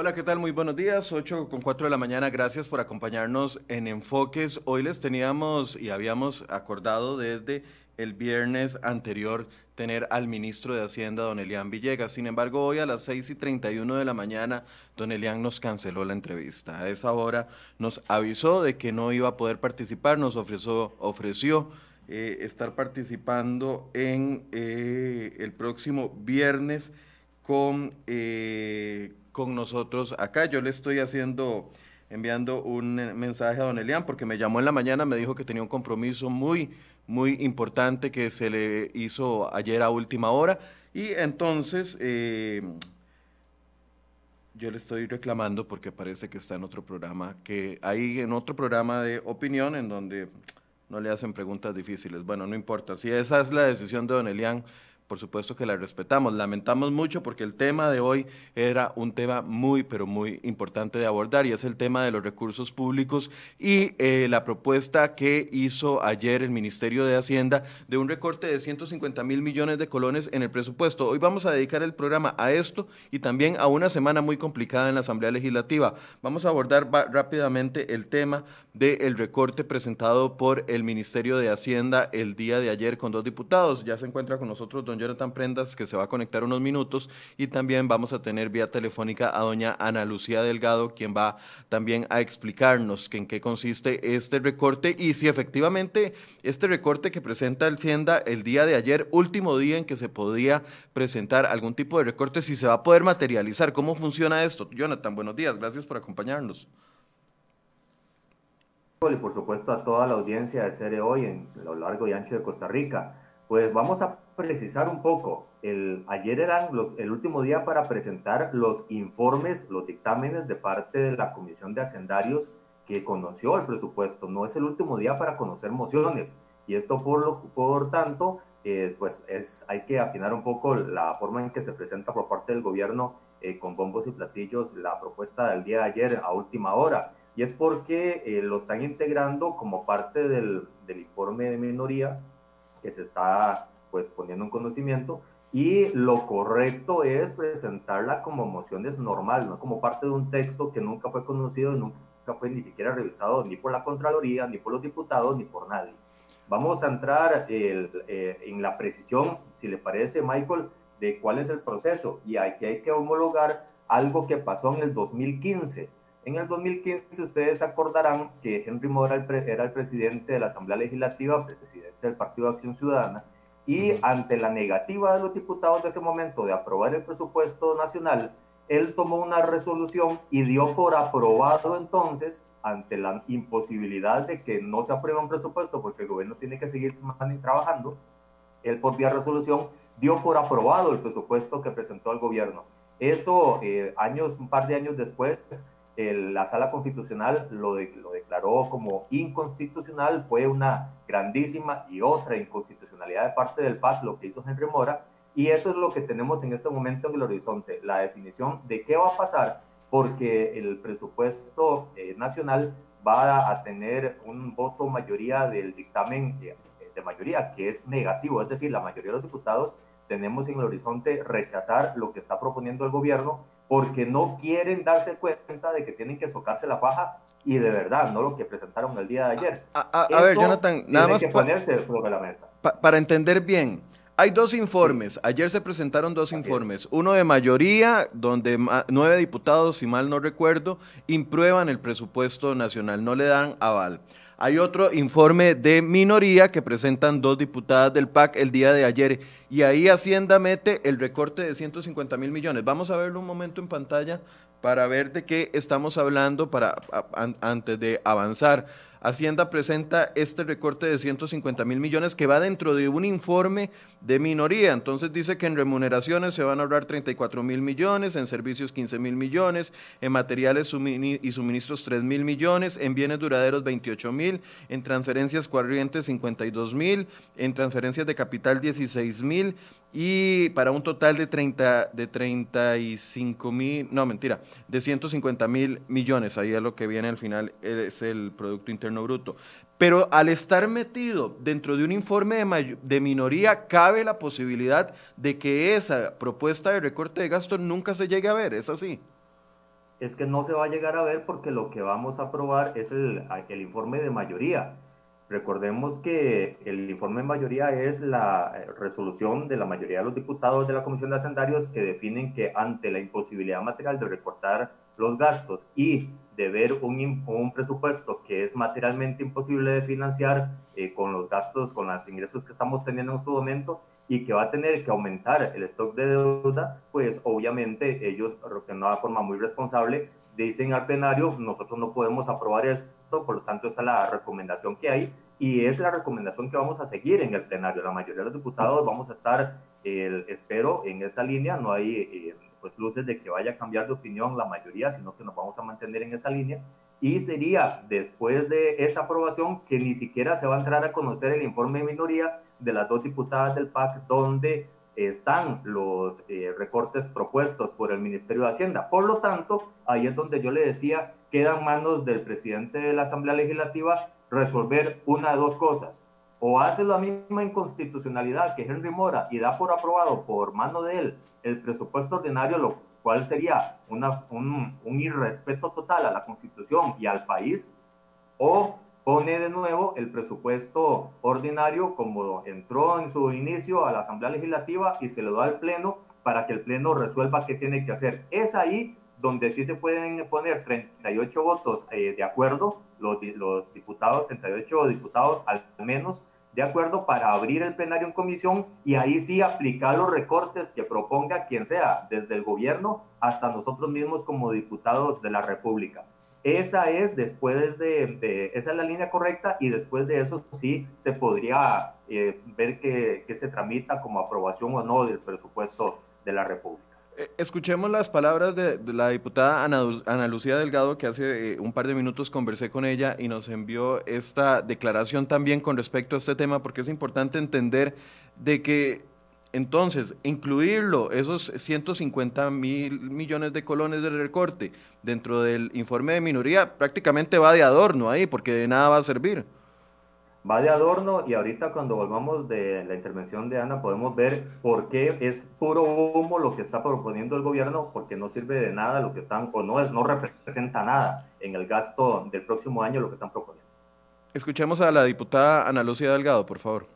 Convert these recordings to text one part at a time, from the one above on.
Hola, ¿qué tal? Muy buenos días, 8 con 4 de la mañana. Gracias por acompañarnos en Enfoques. Hoy les teníamos y habíamos acordado desde el viernes anterior tener al ministro de Hacienda, don Elian Villegas. Sin embargo, hoy a las 6 y 31 de la mañana, don Elian nos canceló la entrevista. A esa hora nos avisó de que no iba a poder participar, nos ofreció, ofreció eh, estar participando en eh, el próximo viernes con, eh, con nosotros acá. Yo le estoy haciendo, enviando un mensaje a don Elian porque me llamó en la mañana, me dijo que tenía un compromiso muy, muy importante que se le hizo ayer a última hora. Y entonces eh, yo le estoy reclamando porque parece que está en otro programa, que hay en otro programa de opinión en donde no le hacen preguntas difíciles. Bueno, no importa. Si esa es la decisión de don Elian, por supuesto que la respetamos. Lamentamos mucho porque el tema de hoy era un tema muy, pero muy importante de abordar y es el tema de los recursos públicos y eh, la propuesta que hizo ayer el Ministerio de Hacienda de un recorte de 150 mil millones de colones en el presupuesto. Hoy vamos a dedicar el programa a esto y también a una semana muy complicada en la Asamblea Legislativa. Vamos a abordar rápidamente el tema del recorte presentado por el Ministerio de Hacienda el día de ayer con dos diputados. Ya se encuentra con nosotros don Jonathan Prendas, que se va a conectar unos minutos, y también vamos a tener vía telefónica a doña Ana Lucía Delgado, quien va también a explicarnos en qué consiste este recorte y si efectivamente este recorte que presenta el Hacienda el día de ayer, último día en que se podía presentar algún tipo de recorte, si se va a poder materializar. ¿Cómo funciona esto? Jonathan, buenos días, gracias por acompañarnos y por supuesto a toda la audiencia de Cere Hoy en lo largo y ancho de Costa Rica. Pues vamos a precisar un poco. Ayer era el último día para presentar los informes, los dictámenes de parte de la Comisión de Hacendarios que conoció el presupuesto. No es el último día para conocer mociones. Y esto, por, lo, por tanto, eh, pues es, hay que afinar un poco la forma en que se presenta por parte del gobierno eh, con bombos y platillos la propuesta del día de ayer a última hora y es porque eh, lo están integrando como parte del, del, informe de minoría que se está pues poniendo en conocimiento y lo correcto es presentarla como mociones normal, no como parte de un texto que nunca fue conocido, nunca fue ni siquiera revisado ni por la Contraloría, ni por los diputados, ni por nadie. Vamos a entrar eh, en la precisión, si le parece, Michael, de cuál es el proceso. Y aquí hay que homologar algo que pasó en el 2015 en el 2015 ustedes acordarán que Henry Mora era el presidente de la Asamblea Legislativa, presidente del Partido de Acción Ciudadana, y ante la negativa de los diputados de ese momento de aprobar el presupuesto nacional, él tomó una resolución y dio por aprobado entonces, ante la imposibilidad de que no se apruebe un presupuesto porque el gobierno tiene que seguir trabajando, él por vía resolución dio por aprobado el presupuesto que presentó el gobierno. Eso, eh, años, un par de años después, la sala constitucional lo, declaró como inconstitucional, fue una grandísima y otra inconstitucionalidad de parte del PAC, lo que hizo Henry Mora, y eso es lo que tenemos en este momento en el horizonte, la definición de qué va a pasar, porque el presupuesto eh, nacional va a tener un voto mayoría del dictamen de, de mayoría, que es negativo, es decir, la mayoría de los diputados tenemos en el horizonte rechazar lo que está proponiendo el gobierno porque no quieren darse cuenta de que tienen que socarse la faja y de verdad, no lo que presentaron el día de ayer. A, ver, Jonathan, nada más para entender bien, hay dos informes. Ayer se presentaron dos informes. Uno de mayoría, donde nueve diputados, si mal no recuerdo, imprueban el presupuesto nacional, no le dan aval. Hay otro informe de minoría que presentan dos diputadas del PAC el día de ayer y ahí Hacienda mete el recorte de 150 mil millones. Vamos a verlo un momento en pantalla para ver de qué estamos hablando para antes de avanzar. Hacienda presenta este recorte de 150 mil millones que va dentro de un informe de minoría. Entonces dice que en remuneraciones se van a ahorrar 34 mil millones, en servicios 15 mil millones, en materiales y suministros 3 mil millones, en bienes duraderos 28 mil, en transferencias corrientes 52 mil, en transferencias de capital 16 mil y para un total de, 30, de 35 mil, no mentira, de 150 mil millones. Ahí es lo que viene al final, es el Producto Interno Bruto. Pero al estar metido dentro de un informe de, de minoría, cabe la posibilidad de que esa propuesta de recorte de gasto nunca se llegue a ver, ¿es así? es que no se va a llegar a ver porque lo que vamos a aprobar es el, el informe de mayoría. Recordemos que el informe de mayoría es la eh, resolución de la mayoría de los diputados de la Comisión de Hacendarios que definen que ante la imposibilidad material de recortar los gastos y de ver un, un presupuesto que es materialmente imposible de financiar eh, con los gastos, con los ingresos que estamos teniendo en este momento y que va a tener que aumentar el stock de deuda, pues obviamente ellos, de una forma muy responsable, dicen al plenario, nosotros no podemos aprobar esto, por lo tanto esa es la recomendación que hay y es la recomendación que vamos a seguir en el plenario. La mayoría de los diputados vamos a estar, espero, en esa línea, no hay eh, pues luces de que vaya a cambiar de opinión la mayoría, sino que nos vamos a mantener en esa línea. Y sería después de esa aprobación que ni siquiera se va a entrar a conocer el informe de minoría de las dos diputadas del PAC, donde están los eh, recortes propuestos por el Ministerio de Hacienda. Por lo tanto, ahí es donde yo le decía, quedan manos del presidente de la Asamblea Legislativa resolver una de dos cosas. O hace la misma inconstitucionalidad que Henry Mora y da por aprobado por mano de él el presupuesto ordinario, lo cual sería un, un irrespeto total a la Constitución y al país, o pone de nuevo el presupuesto ordinario como entró en su inicio a la Asamblea Legislativa y se lo da al Pleno para que el Pleno resuelva qué tiene que hacer. Es ahí donde sí se pueden poner 38 votos eh, de acuerdo, los, los diputados, 38 diputados al menos de acuerdo para abrir el plenario en comisión y ahí sí aplicar los recortes que proponga quien sea, desde el gobierno hasta nosotros mismos como diputados de la República. Esa es después de, esa es la línea correcta y después de eso sí se podría eh, ver que, que se tramita como aprobación o no del presupuesto de la República. Eh, escuchemos las palabras de, la diputada Ana, Lucía Delgado, que hace eh, un par de minutos conversé con ella y nos envió esta declaración también con respecto a este tema, porque es importante entender de que entonces, incluirlo, esos 150 mil millones de colones de recorte dentro del informe de minoría, prácticamente va de adorno ahí, porque de nada va a servir. Va de adorno y ahorita cuando volvamos de la intervención de Ana podemos ver por qué es puro humo lo que está proponiendo el gobierno, porque no sirve de nada lo que están, o no, no representa nada en el gasto del próximo año lo que están proponiendo. Escuchemos a la diputada Ana Lucía Delgado, por favor.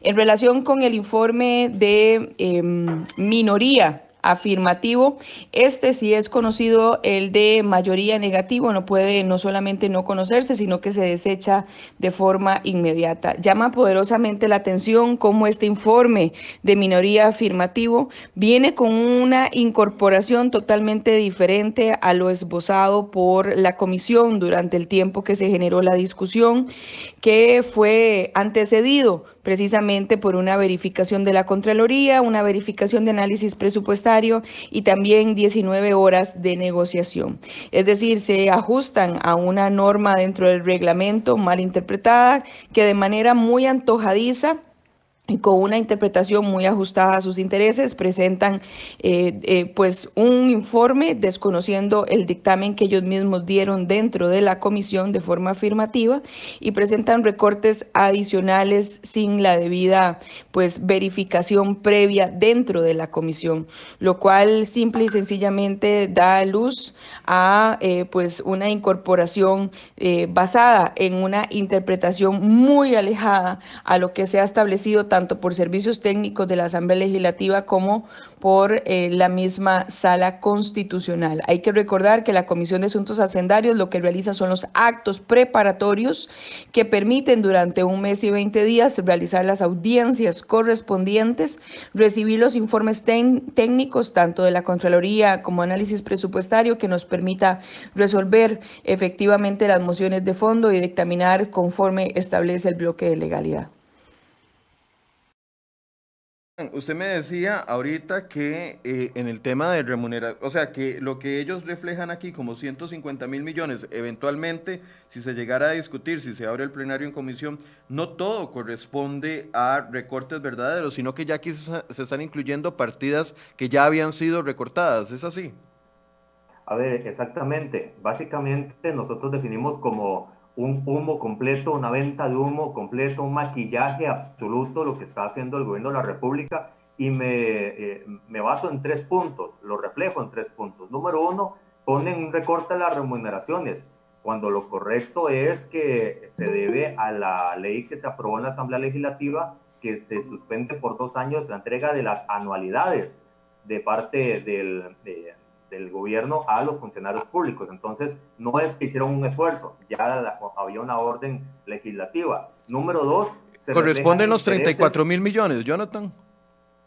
En relación con el informe de em, minoría afirmativo. Este sí es conocido el de mayoría negativo, no puede no solamente no conocerse, sino que se desecha de forma inmediata. Llama poderosamente la atención cómo este informe de minoría afirmativo viene con una incorporación totalmente diferente a lo esbozado por la comisión durante el tiempo que se generó la discusión, que fue antecedido precisamente por una verificación de la Contraloría, una verificación de análisis presupuestario y también 19 horas de negociación. Es decir, se ajustan a una norma dentro del reglamento mal interpretada que de manera muy antojadiza y con una interpretación muy ajustada a sus intereses, presentan eh, eh, pues un informe desconociendo el dictamen que ellos mismos dieron dentro de la comisión de forma afirmativa y presentan recortes adicionales sin la debida pues verificación previa dentro de la comisión, lo cual simple y sencillamente da luz a eh, pues una incorporación basada en una interpretación muy alejada a lo que se ha establecido por servicios técnicos de la Asamblea Legislativa como por eh, la misma sala constitucional. Hay que recordar que la Comisión de Asuntos Hacendarios lo que realiza son los actos preparatorios que permiten durante un mes y 20 días realizar las audiencias correspondientes, recibir los informes técnicos tanto de la Contraloría como análisis presupuestario que nos permita resolver efectivamente las mociones de fondo y dictaminar conforme establece el bloque de legalidad. Usted me decía ahorita que eh, en el tema de remuneración, o sea, que lo que ellos reflejan aquí como 150 mil millones, eventualmente, si se llegara a discutir, si se abre el plenario en comisión, no todo corresponde a recortes verdaderos, sino que ya aquí se, se están incluyendo partidas que ya habían sido recortadas, ¿es así? A ver, exactamente. Básicamente nosotros definimos como un humo completo, una venta de humo completo, un maquillaje absoluto, lo que está haciendo el gobierno de la República, y me, eh, me baso en tres puntos, lo reflejo en tres puntos. Número uno, ponen un recorte a las remuneraciones, cuando lo correcto es que se debe a la ley que se aprobó en la Asamblea Legislativa que se suspende por dos años la entrega de las anualidades de parte del, del gobierno a los funcionarios públicos. Entonces, no es que hicieron un esfuerzo, ya había una orden legislativa. Número dos... ¿Corresponden los 34 mil millones, Jonathan?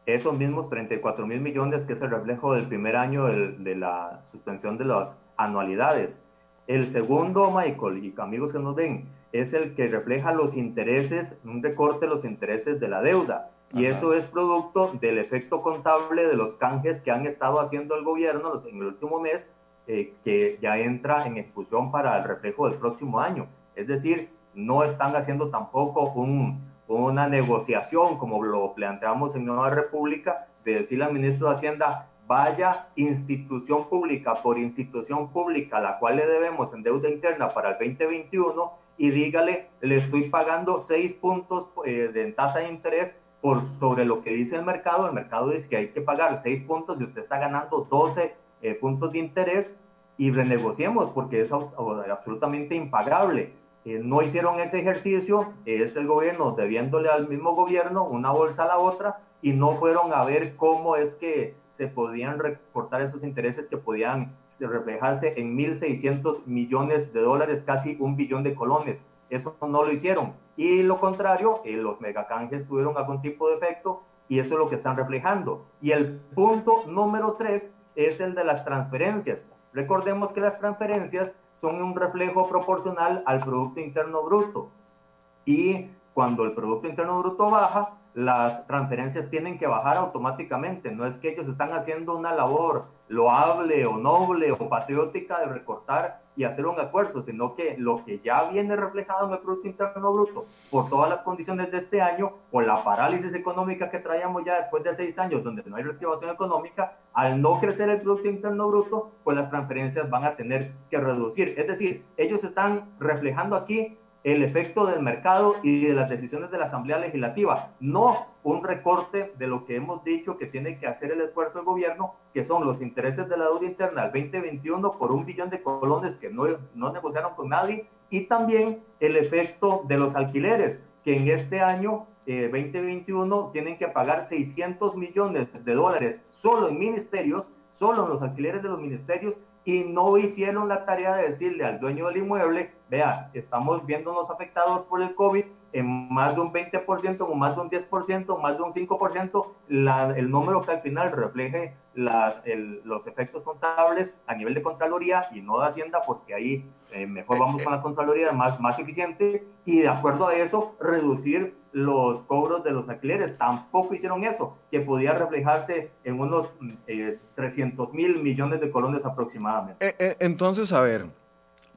Esos mismos 34 mil millones que es el reflejo del primer año de la suspensión de las anualidades. El segundo, Michael, y amigos que nos ven, es el que refleja los intereses, un recorte de los intereses de la deuda. Y eso es producto del efecto contable de los canjes que han estado haciendo el gobierno en el último mes, eh, que ya entra en ejecución para el reflejo del próximo año. Es decir, no están haciendo tampoco un, una negociación como lo planteamos en Nueva República, de decirle al ministro de Hacienda, vaya institución pública por institución pública, la cual le debemos en deuda interna para el 2021, y dígale, le estoy pagando seis puntos eh, de tasa de interés por sobre lo que dice el mercado. El mercado dice que hay que pagar seis puntos y usted está ganando 12 eh, puntos de interés y renegociemos porque es absolutamente impagable. Eh, no hicieron ese ejercicio, es el gobierno debiéndole al mismo gobierno una bolsa a la otra y no fueron a ver cómo es que se podían recortar esos intereses que podían reflejarse en 1.600 millones de dólares, casi un billón de colones. Eso no lo hicieron. Y lo contrario, eh, los megacanjes tuvieron algún tipo de efecto y eso es lo que están reflejando. Y el punto número tres es el de las transferencias. Recordemos que las transferencias son un reflejo proporcional al Producto Interno Bruto. Y cuando el Producto Interno Bruto baja, las transferencias tienen que bajar automáticamente. No es que ellos están haciendo una labor loable o noble o patriótica de recortar y hacer un esfuerzo, sino que lo que ya viene reflejado en el Producto Interno Bruto por todas las condiciones de este año, por la parálisis económica que traíamos ya después de seis años, donde no hay reactivación económica, al no crecer el Producto Interno Bruto, pues las transferencias van a tener que reducir. Es decir, ellos están reflejando aquí el efecto del mercado y de las decisiones de la Asamblea Legislativa, no un recorte de lo que hemos dicho que tiene que hacer el esfuerzo del gobierno, que son los intereses de la deuda interna al 2021 por un billón de colones que no, no negociaron con nadie, y también el efecto de los alquileres, que en este año 2021 eh, tienen que pagar 600 millones de dólares solo en ministerios, solo en los alquileres de los ministerios, y no hicieron la tarea de decirle al dueño del inmueble, vea, estamos viéndonos afectados por el COVID en más de un 20% o más de un 10%, más de un 5%, el número que al final refleje las, los efectos contables a nivel de Contraloría y no de Hacienda, porque ahí eh, mejor vamos con la Contraloría más, más eficiente y de acuerdo a eso reducir los cobros de los alquileres. Tampoco hicieron eso, que podía reflejarse en unos 300 eh, mil millones de colones aproximadamente. Eh, entonces, a ver,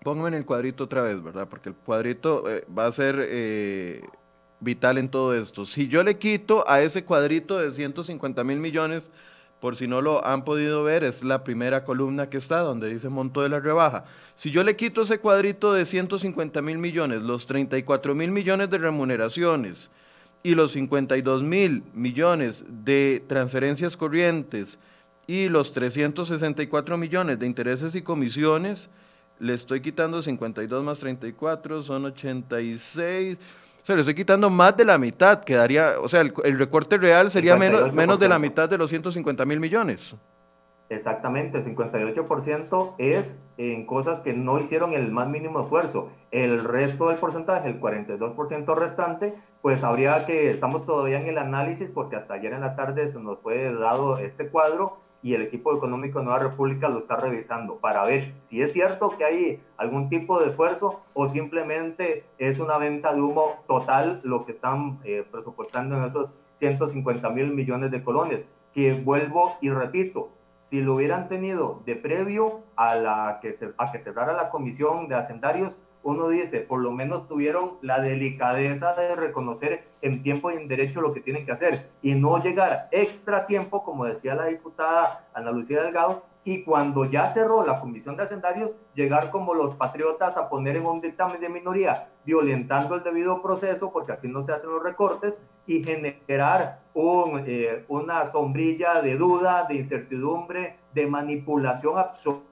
póngame en el cuadrito otra vez, ¿verdad? Porque el cuadrito va a ser vital en todo esto. Si yo le quito a ese cuadrito de 150 mil millones, por si no lo han podido ver, es la primera columna que está donde dice monto de la rebaja. Si yo le quito ese cuadrito de 150 mil millones, los 34 mil millones de remuneraciones y los 52 mil millones de transferencias corrientes y los 364 millones de intereses y comisiones, le estoy quitando 52 más 34, son 86 se le estoy quitando más de la mitad, quedaría, o sea, el, recorte real sería menos, menos de la mitad de los 150 mil millones. Exactamente, 58% es en cosas que no hicieron el más mínimo esfuerzo. El resto del porcentaje, el 42% restante, pues habría que, estamos todavía en el análisis porque hasta ayer en la tarde se nos fue dado este cuadro y el equipo económico de Nueva República lo está revisando para ver si es cierto que hay algún tipo de esfuerzo o simplemente es una venta de humo total lo que están eh, presupuestando en esos 150 mil millones de colones, que vuelvo y repito, si lo hubieran tenido de previo a, la que, se, a que cerrara la comisión de hacendarios, uno dice, por lo menos tuvieron la delicadeza de reconocer en tiempo y en derecho lo que tienen que hacer y no llegar extra tiempo, como decía la diputada Ana Lucía Delgado, y cuando ya cerró la comisión de hacendarios, llegar como los patriotas a poner en un dictamen de minoría, violentando el debido proceso, porque así no se hacen los recortes, y generar eh, una sombrilla de duda, de incertidumbre, de manipulación absoluta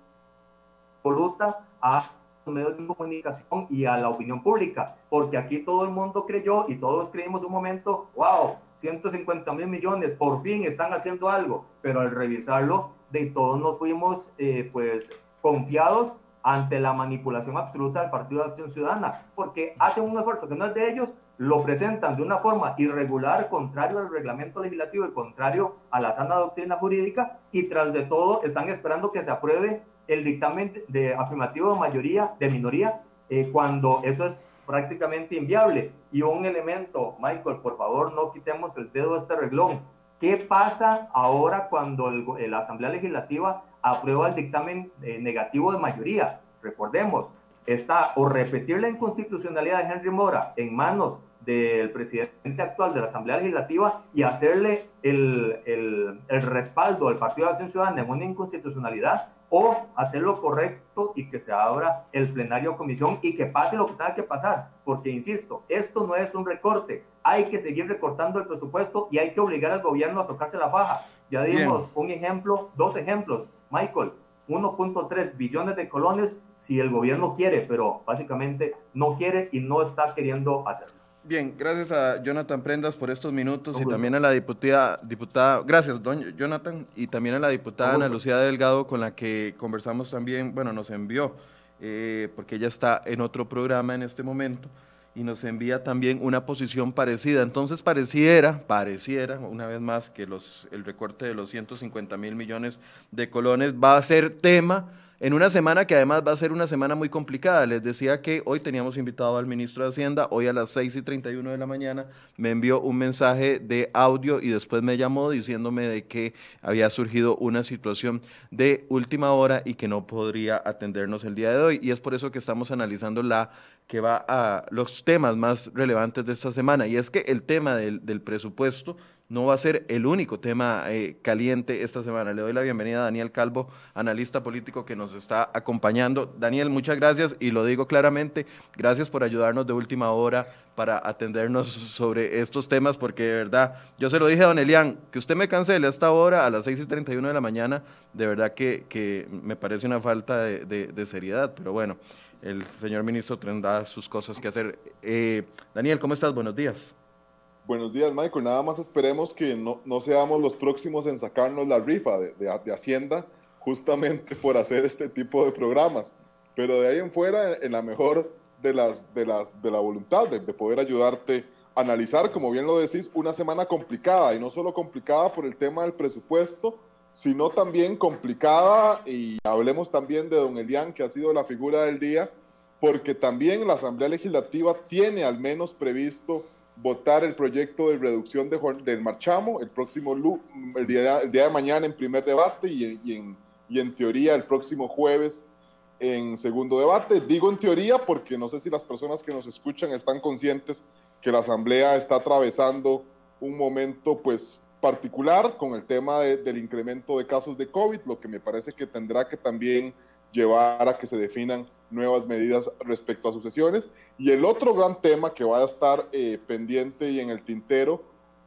a medios de comunicación y a la opinión pública, porque aquí todo el mundo creyó y todos creímos un momento, wow, 150 mil millones, por fin están haciendo algo, pero al revisarlo, de todos nos fuimos eh, pues confiados ante la manipulación absoluta del Partido de Acción Ciudadana, porque hacen un esfuerzo que no es de ellos, lo presentan de una forma irregular, contrario al reglamento legislativo y contrario a la sana doctrina jurídica, y tras de todo están esperando que se apruebe el dictamen de afirmativo de mayoría, de minoría, eh, cuando eso es prácticamente inviable. Y un elemento, Michael, por favor, no quitemos el dedo de este reglón. ¿Qué pasa ahora cuando la Asamblea Legislativa aprueba el dictamen eh, negativo de mayoría? Recordemos, está o repetir la inconstitucionalidad de Henry Mora en manos del presidente actual de la Asamblea Legislativa y hacerle el, el, el respaldo al Partido de Acción Ciudadana en una inconstitucionalidad o hacer lo correcto y que se abra el plenario comisión y que pase lo que tenga que pasar, porque insisto, esto no es un recorte, hay que seguir recortando el presupuesto y hay que obligar al gobierno a tocarse la faja. Ya dimos un ejemplo, dos ejemplos, Michael, 1.3 billones de colones si el gobierno quiere, pero básicamente no quiere y no está queriendo hacerlo. Bien, gracias a Jonathan Prendas por estos minutos y también a la diputada, diputada, gracias don Jonathan, y también a la diputada Ana Lucía Delgado con la que conversamos también, bueno, nos envió, eh, porque ella está en otro programa en este momento, y nos envía también una posición parecida. Entonces pareciera, pareciera, una vez más, que los, el recorte de los 150 mil millones de colones va a ser tema en una semana que además va a ser una semana muy complicada. Les decía que hoy teníamos invitado al ministro de Hacienda, hoy a las 6 y 31 de la mañana me envió un mensaje de audio y después me llamó diciéndome de que había surgido una situación de última hora y que no podría atendernos el día de hoy. Y es por eso que estamos analizando la que va a los temas más relevantes de esta semana. Y es que el tema del, del presupuesto no va a ser el único tema eh, caliente esta semana. Le doy la bienvenida a Daniel Calvo, analista político que nos está acompañando. Daniel, muchas gracias y lo digo claramente, gracias por ayudarnos de última hora para atendernos sobre estos temas, porque de verdad, yo se lo dije a don Elian, que usted me cancele a esta hora, a las 6 y 31 de la mañana, de verdad que, que me parece una falta de, seriedad, pero bueno, el señor ministro tendrá sus cosas que hacer. Eh, Daniel, ¿cómo estás? Buenos días. Buenos días, Michael. Nada más esperemos que no, no seamos los próximos en sacarnos la rifa de, de, Hacienda justamente por hacer este tipo de programas. Pero de ahí en fuera, en la mejor de, las, de, las, de la voluntad de, de poder ayudarte a analizar, como bien lo decís, una semana complicada y no solo complicada por el tema del presupuesto, sino también complicada, y hablemos también de don Elian, que ha sido la figura del día, porque también la Asamblea Legislativa tiene al menos previsto votar el proyecto de reducción de, del marchamo el próximo el día, de mañana en primer debate y, y, en, y en teoría el próximo jueves en segundo debate. Digo en teoría porque no sé si las personas que nos escuchan están conscientes que la Asamblea está atravesando un momento pues particular con el tema del incremento de casos de COVID, lo que me parece que tendrá que también llevar a que se definan nuevas medidas respecto a sucesiones. Y el otro gran tema que va a estar eh, pendiente y en el tintero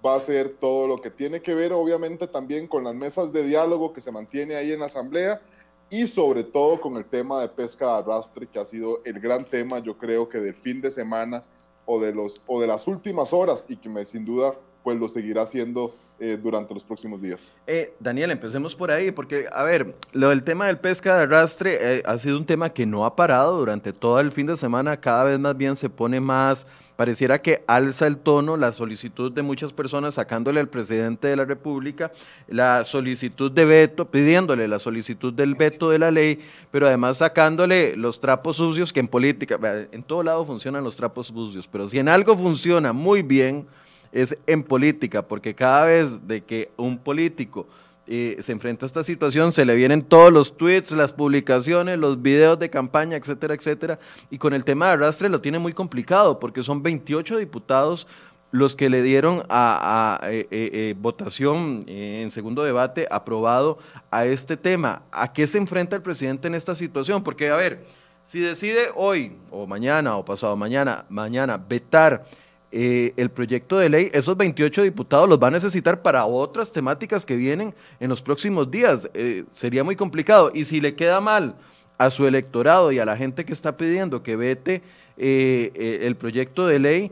va a ser todo lo que tiene que ver obviamente también con las mesas de diálogo que se mantiene ahí en la Asamblea y sobre todo con el tema de pesca de arrastre que ha sido el gran tema yo creo que del fin de semana o de, los, o de las últimas horas y que me, sin duda pues lo seguirá siendo eh, durante los próximos días. Eh, Daniel, empecemos por ahí, porque, a ver, lo del tema del pesca de arrastre eh, ha sido un tema que no ha parado durante todo el fin de semana, cada vez más bien se pone más, pareciera que alza el tono la solicitud de muchas personas sacándole al presidente de la República la solicitud de veto, pidiéndole la solicitud del veto de la ley, pero además sacándole los trapos sucios que en política, en todo lado funcionan los trapos sucios, pero si en algo funciona muy bien, es en política, porque cada vez de que un político eh, se enfrenta a esta situación, se le vienen todos los tweets, las publicaciones, los videos de campaña, etcétera, etcétera. Y con el tema de arrastre lo tiene muy complicado, porque son 28 diputados los que le dieron a, eh, eh, votación en segundo debate aprobado a este tema. ¿A qué se enfrenta el presidente en esta situación? Porque, a ver, si decide hoy o mañana o pasado mañana, mañana vetar el proyecto de ley, esos 28 diputados los va a necesitar para otras temáticas que vienen en los próximos días. sería muy complicado. Y si le queda mal a su electorado y a la gente que está pidiendo que vete el proyecto de ley,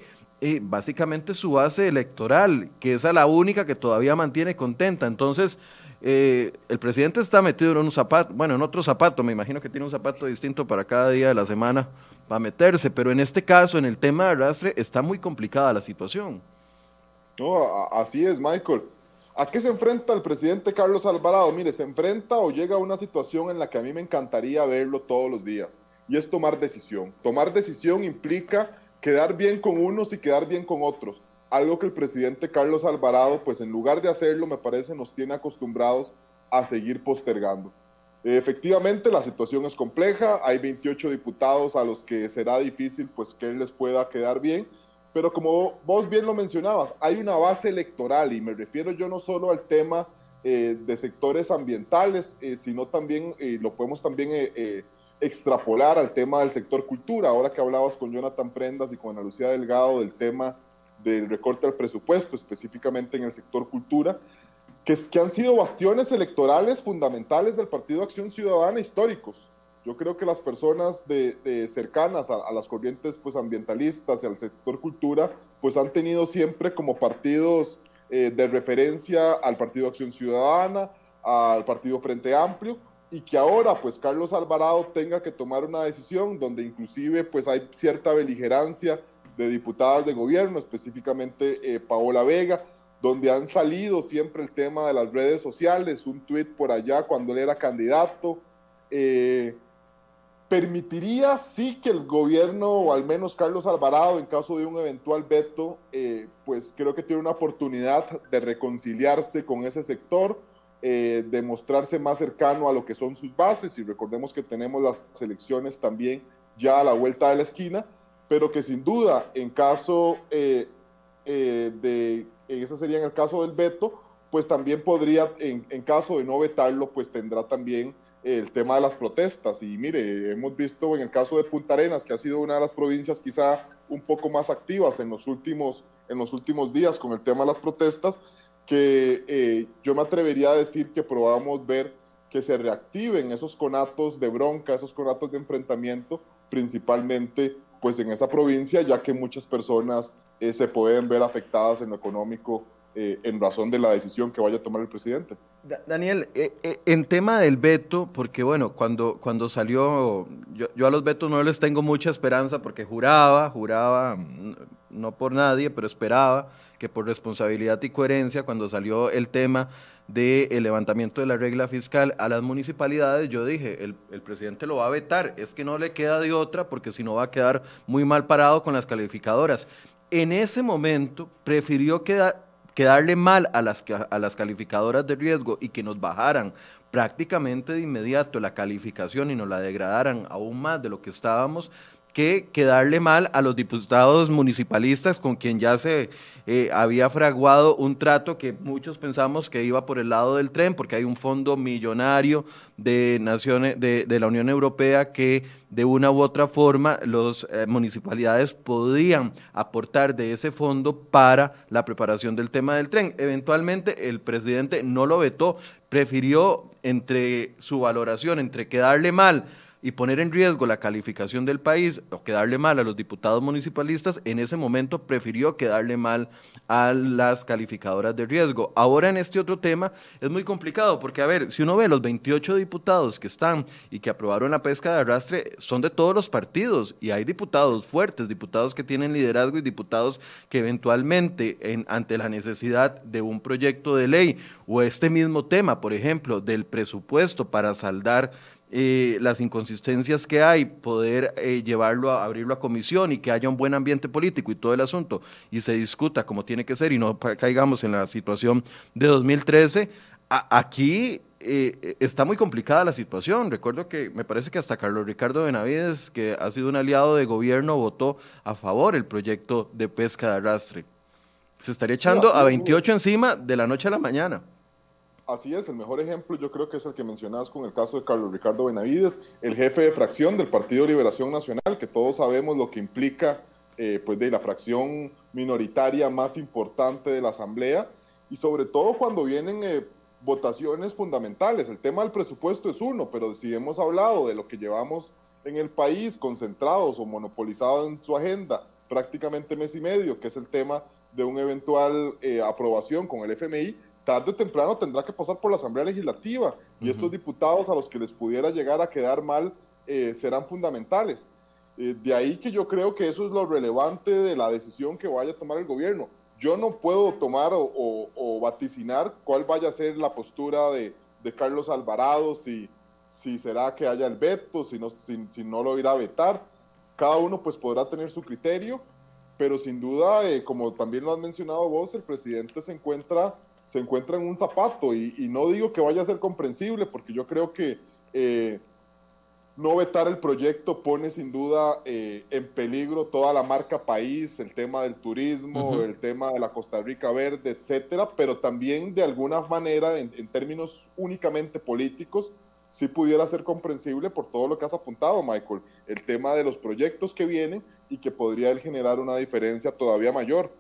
básicamente su base electoral, que es la única que todavía mantiene contenta. Entonces, eh, el presidente está metido en un zapato, bueno, en otro zapato, me imagino que tiene un zapato distinto para cada día de la semana para meterse, pero en este caso, en el tema de arrastre, está muy complicada la situación. No, así es, Michael. ¿A qué se enfrenta el presidente Carlos Alvarado? Mire, se enfrenta o llega a una situación en la que a mí me encantaría verlo todos los días, y es tomar decisión. Tomar decisión implica quedar bien con unos y quedar bien con otros. Algo que el presidente Carlos Alvarado, pues en lugar de hacerlo, me parece, nos tiene acostumbrados a seguir postergando. Efectivamente, la situación es compleja, hay 28 diputados a los que será difícil pues que él les pueda quedar bien, pero como vos bien lo mencionabas, hay una base electoral y me refiero yo no solo al tema eh, de sectores ambientales, eh, sino también, eh, lo podemos también extrapolar al tema del sector cultura, ahora que hablabas con Jonathan Prendas y con Ana Lucía Delgado del tema del recorte al presupuesto, específicamente en el sector cultura, que, que han sido bastiones electorales fundamentales del Partido Acción Ciudadana históricos. Yo creo que las personas de, cercanas a, las corrientes pues, ambientalistas y al sector cultura, pues han tenido siempre como partidos eh, de referencia al Partido Acción Ciudadana, al Partido Frente Amplio, y que ahora pues Carlos Alvarado tenga que tomar una decisión donde inclusive pues hay cierta beligerancia de diputadas de gobierno, específicamente eh, Paola Vega, donde han salido siempre el tema de las redes sociales, un tuit por allá cuando él era candidato, eh, permitiría sí que el gobierno, o al menos Carlos Alvarado, en caso de un eventual veto, eh, pues creo que tiene una oportunidad de reconciliarse con ese sector, eh, demostrarse más cercano a lo que son sus bases y recordemos que tenemos las elecciones también ya a la vuelta de la esquina, pero que sin duda en caso eh, eh, de, ese sería en el caso del veto, pues también podría, en, en, caso de no vetarlo, pues tendrá también el tema de las protestas. Y mire, hemos visto en el caso de Punta Arenas, que ha sido una de las provincias quizá un poco más activas en los últimos, en los últimos días con el tema de las protestas, que eh, yo me atrevería a decir que probamos ver que se reactiven esos conatos de bronca, esos conatos de enfrentamiento, principalmente pues en esa provincia, ya que muchas personas eh, se pueden ver afectadas en lo económico eh, en razón de la decisión que vaya a tomar el presidente. Daniel, en tema del veto, porque bueno, cuando, cuando salió, yo, yo, a los vetos no les tengo mucha esperanza porque juraba, juraba, mm, no por nadie, pero esperaba que por responsabilidad y coherencia, cuando salió el tema del levantamiento de la regla fiscal a las municipalidades, yo dije, el, presidente lo va a vetar, es que no le queda de otra porque si no va a quedar muy mal parado con las calificadoras. En ese momento prefirió quedarle mal a las, a las calificadoras de riesgo y que nos bajaran prácticamente de inmediato la calificación y nos la degradaran aún más de lo que estábamos, que quedarle mal a los diputados municipalistas con quien ya se eh, había fraguado un trato que muchos pensamos que iba por el lado del tren, porque hay un fondo millonario de naciones de, la Unión Europea que de una u otra forma las eh, municipalidades podían aportar de ese fondo para la preparación del tema del tren. Eventualmente el presidente no lo vetó, prefirió entre su valoración, entre quedarle mal y poner en riesgo la calificación del país o quedarle mal a los diputados municipalistas, en ese momento prefirió quedarle mal a las calificadoras de riesgo. Ahora en este otro tema es muy complicado porque, a ver, si uno ve los 28 diputados que están y que aprobaron la pesca de arrastre, son de todos los partidos y hay diputados fuertes, diputados que tienen liderazgo y diputados que eventualmente en, ante la necesidad de un proyecto de ley o este mismo tema, por ejemplo, del presupuesto para saldar eh, las inconsistencias que hay, poder eh, llevarlo a abrirlo a comisión y que haya un buen ambiente político y todo el asunto y se discuta como tiene que ser y no caigamos en la situación de 2013, aquí eh, está muy complicada la situación. Recuerdo que me parece que hasta Carlos Ricardo Benavides, que ha sido un aliado de gobierno, votó a favor el proyecto de pesca de arrastre. Se estaría echando a 28 encima de la noche a la mañana. Así es, el mejor ejemplo yo creo que es el que mencionabas con el caso de Carlos Ricardo Benavides, el jefe de fracción del Partido Liberación Nacional, que todos sabemos lo que implica eh, pues de la fracción minoritaria más importante de la Asamblea, y sobre todo cuando vienen eh, votaciones fundamentales. El tema del presupuesto es uno, pero si hemos hablado de lo que llevamos en el país concentrados o monopolizados en su agenda prácticamente mes y medio, que es el tema de una eventual eh, aprobación con el FMI, tarde o temprano tendrá que pasar por la Asamblea Legislativa y estos diputados a los que les pudiera llegar a quedar mal eh, serán fundamentales. Eh, de ahí que yo creo que eso es lo relevante de la decisión que vaya a tomar el gobierno. Yo no puedo tomar o, vaticinar cuál vaya a ser la postura de, Carlos Alvarado, si, si será que haya el veto, si no, si, si no lo irá a vetar. Cada uno pues podrá tener su criterio pero sin duda, eh, como también lo has mencionado vos, el presidente se encuentra, se encuentra en un zapato y, no digo que vaya a ser comprensible, porque yo creo que eh, no vetar el proyecto pone sin duda eh, en peligro toda la marca país, el tema del turismo, el tema de la Costa Rica verde, etcétera, pero también de alguna manera, en, en términos únicamente políticos, sí pudiera ser comprensible por todo lo que has apuntado, Michael, el tema de los proyectos que vienen y que podría generar una diferencia todavía mayor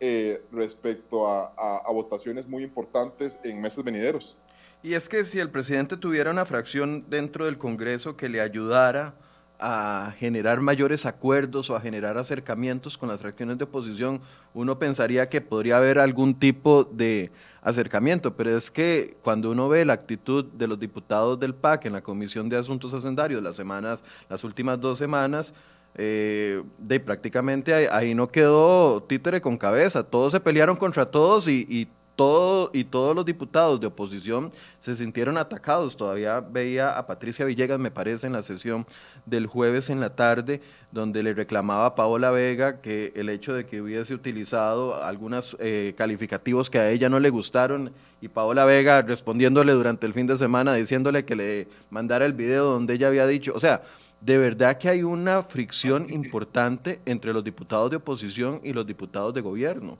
eh, respecto a, votaciones muy importantes en meses venideros. Y es que si el presidente tuviera una fracción dentro del Congreso que le ayudara a generar mayores acuerdos o a generar acercamientos con las fracciones de oposición, uno pensaría que podría haber algún tipo de acercamiento, pero es que cuando uno ve la actitud de los diputados del PAC en la Comisión de Asuntos Hacendarios las semanas, las últimas dos semanas, eh, de prácticamente ahí, no quedó títere con cabeza, todos se pelearon contra todos y, todo, y todos los diputados de oposición se sintieron atacados. Todavía veía a Patricia Villegas, me parece, en la sesión del jueves en la tarde, donde le reclamaba a Paola Vega que el hecho de que hubiese utilizado algunos eh, calificativos que a ella no le gustaron y Paola Vega respondiéndole durante el fin de semana diciéndole que le mandara el video donde ella había dicho, o sea, de verdad que hay una fricción importante entre los diputados de oposición y los diputados de gobierno.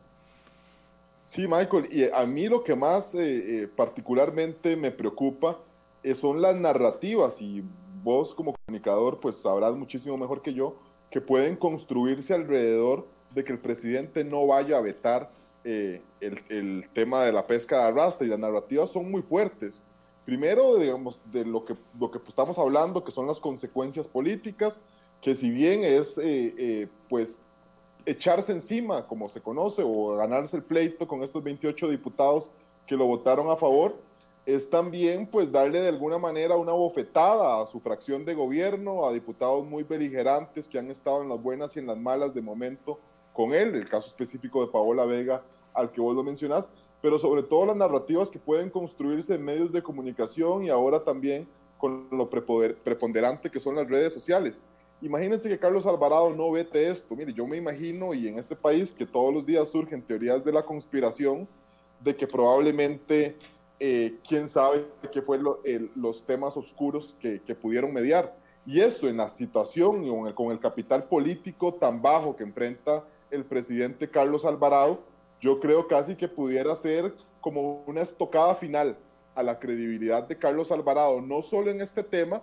Sí, Michael, y a mí lo que más eh, eh, particularmente me preocupa eh, son las narrativas, y vos como comunicador pues sabrás muchísimo mejor que yo, que pueden construirse alrededor de que el presidente no vaya a vetar el, el, tema de la pesca de arrastre, y las narrativas son muy fuertes. Primero, digamos, de lo que, lo que estamos hablando, que son las consecuencias políticas, que si bien es, eh, eh, pues, echarse encima, como se conoce, o ganarse el pleito con estos 28 diputados que lo votaron a favor, es también, pues, darle de alguna manera una bofetada a su fracción de gobierno, a diputados muy beligerantes que han estado en las buenas y en las malas de momento con él, el caso específico de Paola Vega, al que vos lo mencionás, pero sobre todo las narrativas que pueden construirse en medios de comunicación y ahora también con lo preponderante que son las redes sociales. Imagínense que Carlos Alvarado no vete esto. Mire, yo me imagino, y en este país que todos los días surgen teorías de la conspiración, de que probablemente, eh, quién sabe qué fue los temas oscuros que, pudieron mediar. Y eso en la situación con el, con el capital político tan bajo que enfrenta el presidente Carlos Alvarado, yo creo casi que pudiera ser como una estocada final a la credibilidad de Carlos Alvarado, no solo en este tema,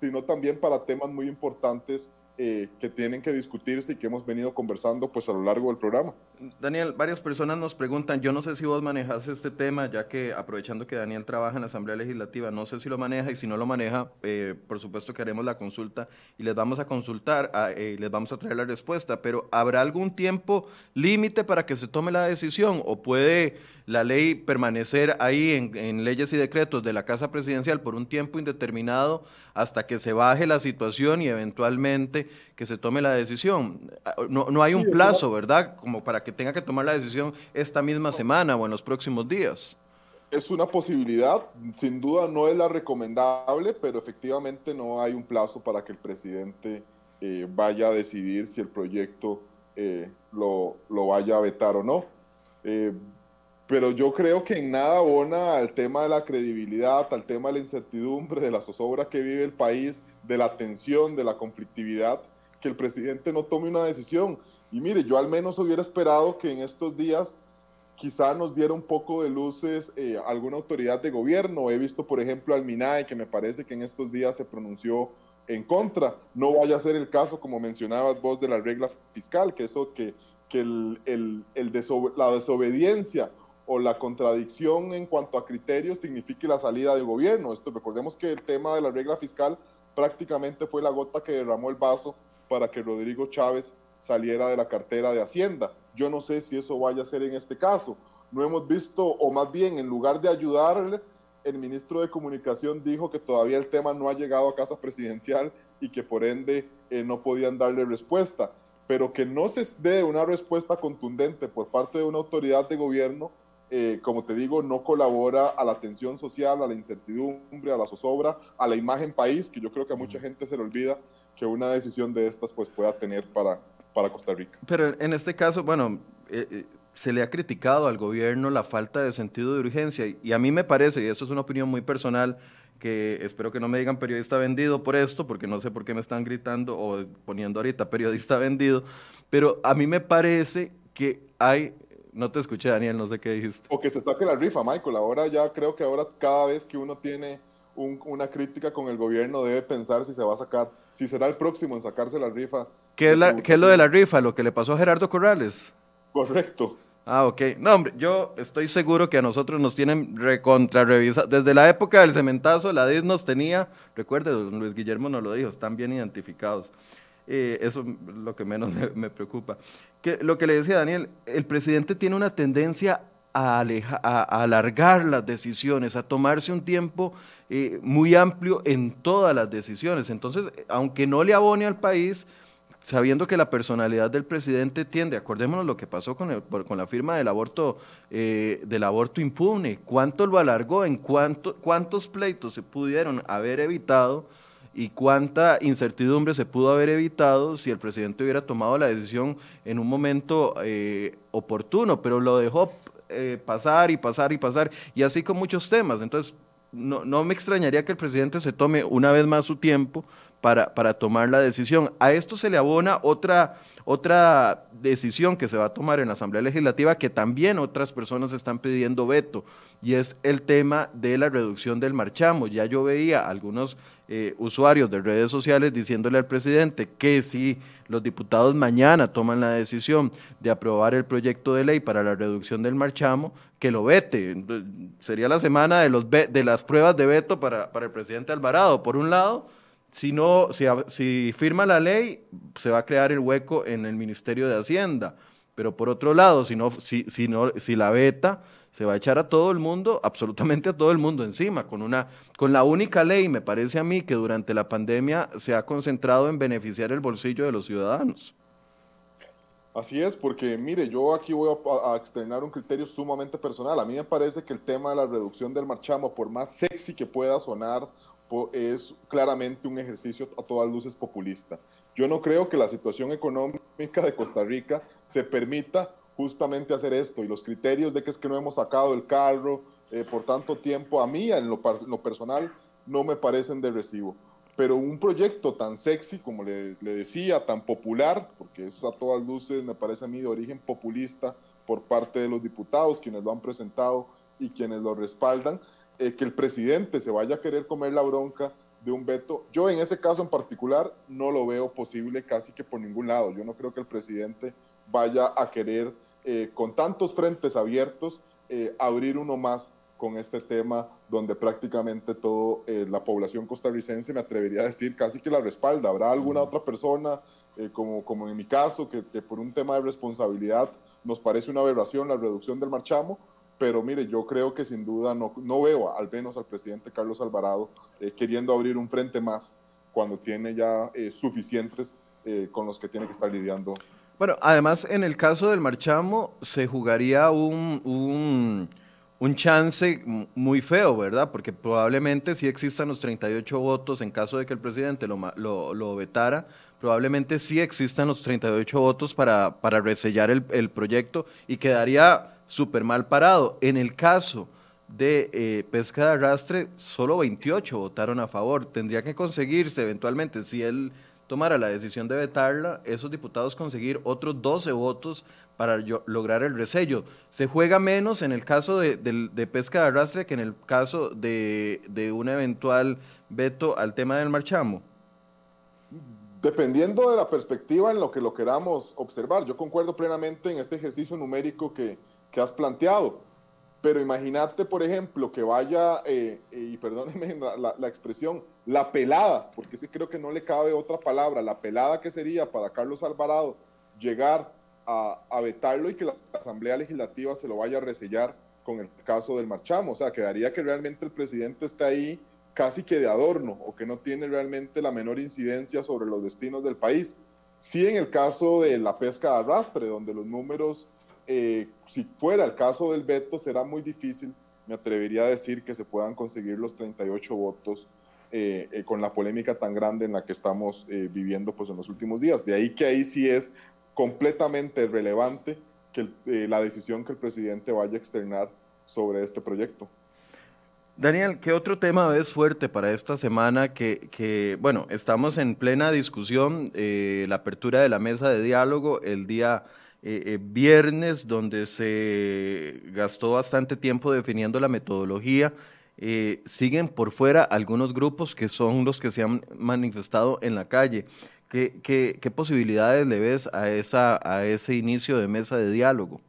sino también para temas muy importantes eh, que tienen que discutirse y que hemos venido conversando pues a lo largo del programa. Daniel, varias personas nos preguntan, yo no sé si vos manejas este tema, ya que aprovechando que Daniel trabaja en la Asamblea Legislativa, no sé si lo maneja y si no lo maneja, eh, por supuesto que haremos la consulta y les vamos a consultar, eh, les vamos a traer la respuesta, pero ¿habrá algún tiempo límite para que se tome la decisión o puede la ley permanecer ahí en, leyes y decretos de la Casa Presidencial por un tiempo indeterminado hasta que se baje la situación y eventualmente que se tome la decisión. Ah, no, no hay un plazo, ¿verdad? Como para que tenga que tomar la decisión esta misma semana o en los próximos días. Es una posibilidad, sin duda no es la recomendable, pero efectivamente no hay un plazo para que el presidente eh, vaya a decidir si el proyecto eh, lo, lo, vaya a vetar o no. Eh, pero yo creo que en nada abona al tema de la credibilidad, al tema de la incertidumbre, de la zozobra que vive el país, de la tensión, de la conflictividad, que el presidente no tome una decisión. Y mire, yo al menos hubiera esperado que en estos días quizá nos diera un poco de luces eh, alguna autoridad de gobierno. He visto, por ejemplo, al MINAE, que me parece que en estos días se pronunció en contra. No vaya a ser el caso, como mencionabas vos, de la regla fiscal, que eso que, que el, el, la desobediencia o la contradicción en cuanto a criterios signifique la salida del gobierno. Esto, recordemos que el tema de la regla fiscal prácticamente fue la gota que derramó el vaso para que Rodrigo Chávez saliera de la cartera de Hacienda. Yo no sé si eso vaya a ser en este caso. No hemos visto, o más bien, en lugar de ayudarle, el ministro de Comunicación dijo que todavía el tema no ha llegado a casa presidencial y que por ende eh, no podían darle respuesta. Pero que no se dé una respuesta contundente por parte de una autoridad de gobierno, eh, como te digo, no colabora a la tensión social, a la incertidumbre, a la zozobra, a la imagen país, que yo creo que a mucha gente se le olvida que una decisión de estas pues pueda tener para, para Costa Rica. Pero en este caso, bueno, eh, se le ha criticado al gobierno la falta de sentido de urgencia y a mí me parece, y eso es una opinión muy personal, que espero que no me digan periodista vendido por esto, porque no sé por qué me están gritando o poniendo ahorita periodista vendido, pero a mí me parece que hay, no te escuché Daniel, no sé qué dijiste. O que se saque la rifa, Michael, ahora ya creo que ahora cada vez que uno tiene una crítica con el gobierno debe pensar si se va a sacar, si será el próximo en sacarse la rifa. ¿Qué es, ¿qué es lo de la rifa? ¿Lo que le pasó a Gerardo Corrales? Correcto. Ah, ok. No, hombre, yo estoy seguro que a nosotros nos tienen recontra Desde la época del cementazo, la DIS nos tenía, recuerde, Luis Guillermo nos lo dijo, están bien identificados. Eh, eso es lo que menos me, preocupa. Que, lo que le decía Daniel, el presidente tiene una tendencia a, a, alargar las decisiones, a tomarse un tiempo eh, muy amplio en todas las decisiones. Entonces, aunque no le abone al país, sabiendo que la personalidad del presidente tiende, acordémonos lo que pasó con, el, con la firma del aborto, eh, del aborto impune, cuánto lo alargó, en cuánto, cuántos pleitos se pudieron haber evitado y cuánta incertidumbre se pudo haber evitado si el presidente hubiera tomado la decisión en un momento eh, oportuno, pero lo dejó eh, pasar y pasar y pasar, y así con muchos temas. Entonces, no, no me extrañaría que el presidente se tome una vez más su tiempo para, para, tomar la decisión. A esto se le abona otra, otra decisión que se va a tomar en la Asamblea Legislativa que también otras personas están pidiendo veto y es el tema de la reducción del marchamo. Ya yo veía algunos eh, usuarios de redes sociales diciéndole al presidente que si los diputados mañana toman la decisión de aprobar el proyecto de ley para la reducción del marchamo, que lo vete. Sería la semana de, los de las pruebas de veto para, para el presidente Alvarado, por un lado si, no, si, firma la ley, se va a crear el hueco en el Ministerio de Hacienda. Pero por otro lado, si, no, si, si, no, si la veta, se va a echar a todo el mundo, absolutamente a todo el mundo encima, con, una, con la única ley, me parece a mí, que durante la pandemia se ha concentrado en beneficiar el bolsillo de los ciudadanos. Así es, porque mire, yo aquí voy a, a, un criterio sumamente personal. A mí me parece que el tema de la reducción del marchamo, por más sexy que pueda sonar es claramente un ejercicio a todas luces populista. Yo no creo que la situación económica de Costa Rica se permita justamente hacer esto y los criterios de que es que no hemos sacado el carro eh, por tanto tiempo, a mí en lo, personal no me parecen de recibo. Pero un proyecto tan sexy, como le, le decía, tan popular, porque es a todas luces, me parece a mí de origen populista por parte de los diputados, quienes lo han presentado y quienes lo respaldan, eh, que el presidente se vaya a querer comer la bronca de un veto. Yo en ese caso en particular no lo veo posible casi que por ningún lado. Yo no creo que el presidente vaya a querer, eh, con tantos frentes abiertos, eh, abrir uno más con este tema donde prácticamente toda la población costarricense, me atrevería a decir, casi que la respalda. Habrá alguna otra persona, como, como en mi caso, que, que por un tema de responsabilidad nos parece una aberración la reducción del marchamo, pero mire, yo creo que sin duda no, no veo al menos al presidente Carlos Alvarado eh, queriendo abrir un frente más cuando tiene ya eh, suficientes eh, con los que tiene que estar lidiando. Bueno, además en el caso del marchamo se jugaría un, un, un chance muy feo, ¿verdad? Porque probablemente si existan los 38 votos en caso de que el presidente lo, lo, lo vetara, probablemente sí existan los 38 votos para, para resellar el, el proyecto y quedaría súper mal parado. En el caso de eh, pesca de arrastre, solo 28 votaron a favor. Tendría que conseguirse eventualmente, si él tomara la decisión de vetarla, esos diputados conseguir otros 12 votos para lograr el resello. Se juega menos en el caso de, pesca de arrastre que en el caso de, de un eventual veto al tema del marchamo. Dependiendo de la perspectiva en lo que lo queramos observar, yo concuerdo plenamente en este ejercicio numérico que, que has planteado, pero imagínate, por ejemplo, que vaya, eh, y perdónenme la, la, expresión, la pelada, porque sí creo que no le cabe otra palabra, la pelada que sería para Carlos Alvarado llegar a, a vetarlo y que la Asamblea Legislativa se lo vaya a resellar con el caso del marchamo, o sea, quedaría que realmente el presidente está ahí casi que de adorno o que no tiene realmente la menor incidencia sobre los destinos del país. Sí en el caso de la pesca de arrastre, donde los números, eh, si fuera el caso del veto, será muy difícil, me atrevería a decir que se puedan conseguir los 38 votos eh, eh, con la polémica tan grande en la que estamos viviendo pues, en los últimos días. De ahí que ahí sí es completamente relevante que la decisión que el presidente vaya a externar sobre este proyecto. Daniel, ¿qué otro tema ves fuerte para esta semana? Que, bueno, estamos en plena discusión, la apertura de la mesa de diálogo el día eh, eh, viernes, donde se gastó bastante tiempo definiendo la metodología. siguen por fuera algunos grupos que son los que se han manifestado en la calle. ¿Qué, qué posibilidades le ves a, esa, a ese inicio de mesa de diálogo?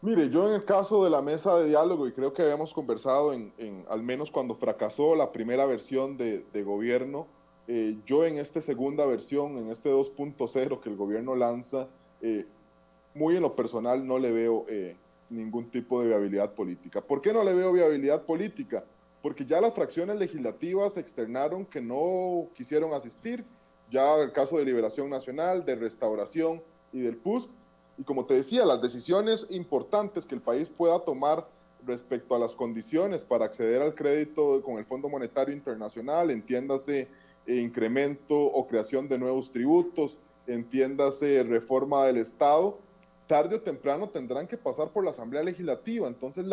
Mire, yo en el caso de la mesa de diálogo, y creo que habíamos conversado en, al menos cuando fracasó la primera versión de, gobierno, eh, yo en esta segunda versión, en este 2.0 que el gobierno lanza, eh, muy en lo personal no le veo eh, ningún tipo de viabilidad política. ¿Por qué no le veo viabilidad política? Porque ya las fracciones legislativas externaron que no quisieron asistir, ya el caso de Liberación Nacional, de Restauración y del PUSC, y como te decía, las decisiones importantes que el país pueda tomar respecto a las condiciones para acceder al crédito con el Fondo Monetario Internacional, entiéndase incremento o creación de nuevos tributos, entiéndase reforma del Estado, tarde o temprano tendrán que pasar por la Asamblea Legislativa. Entonces,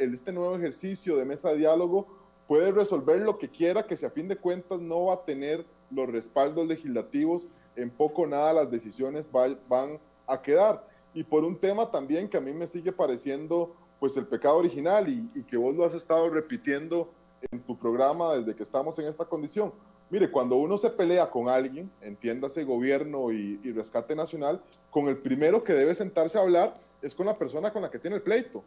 este nuevo ejercicio de mesa de diálogo puede resolver lo que quiera, que si a fin de cuentas no va a tener los respaldos legislativos, en poco nada las decisiones van a quedar. Y por un tema también que a mí me sigue pareciendo pues el pecado original y, que vos lo has estado repitiendo en tu programa desde que estamos en esta condición. Mire, cuando uno se pelea con alguien, entiéndase gobierno y, y, rescate nacional, con el primero que debe sentarse a hablar es con la persona con la que tiene el pleito,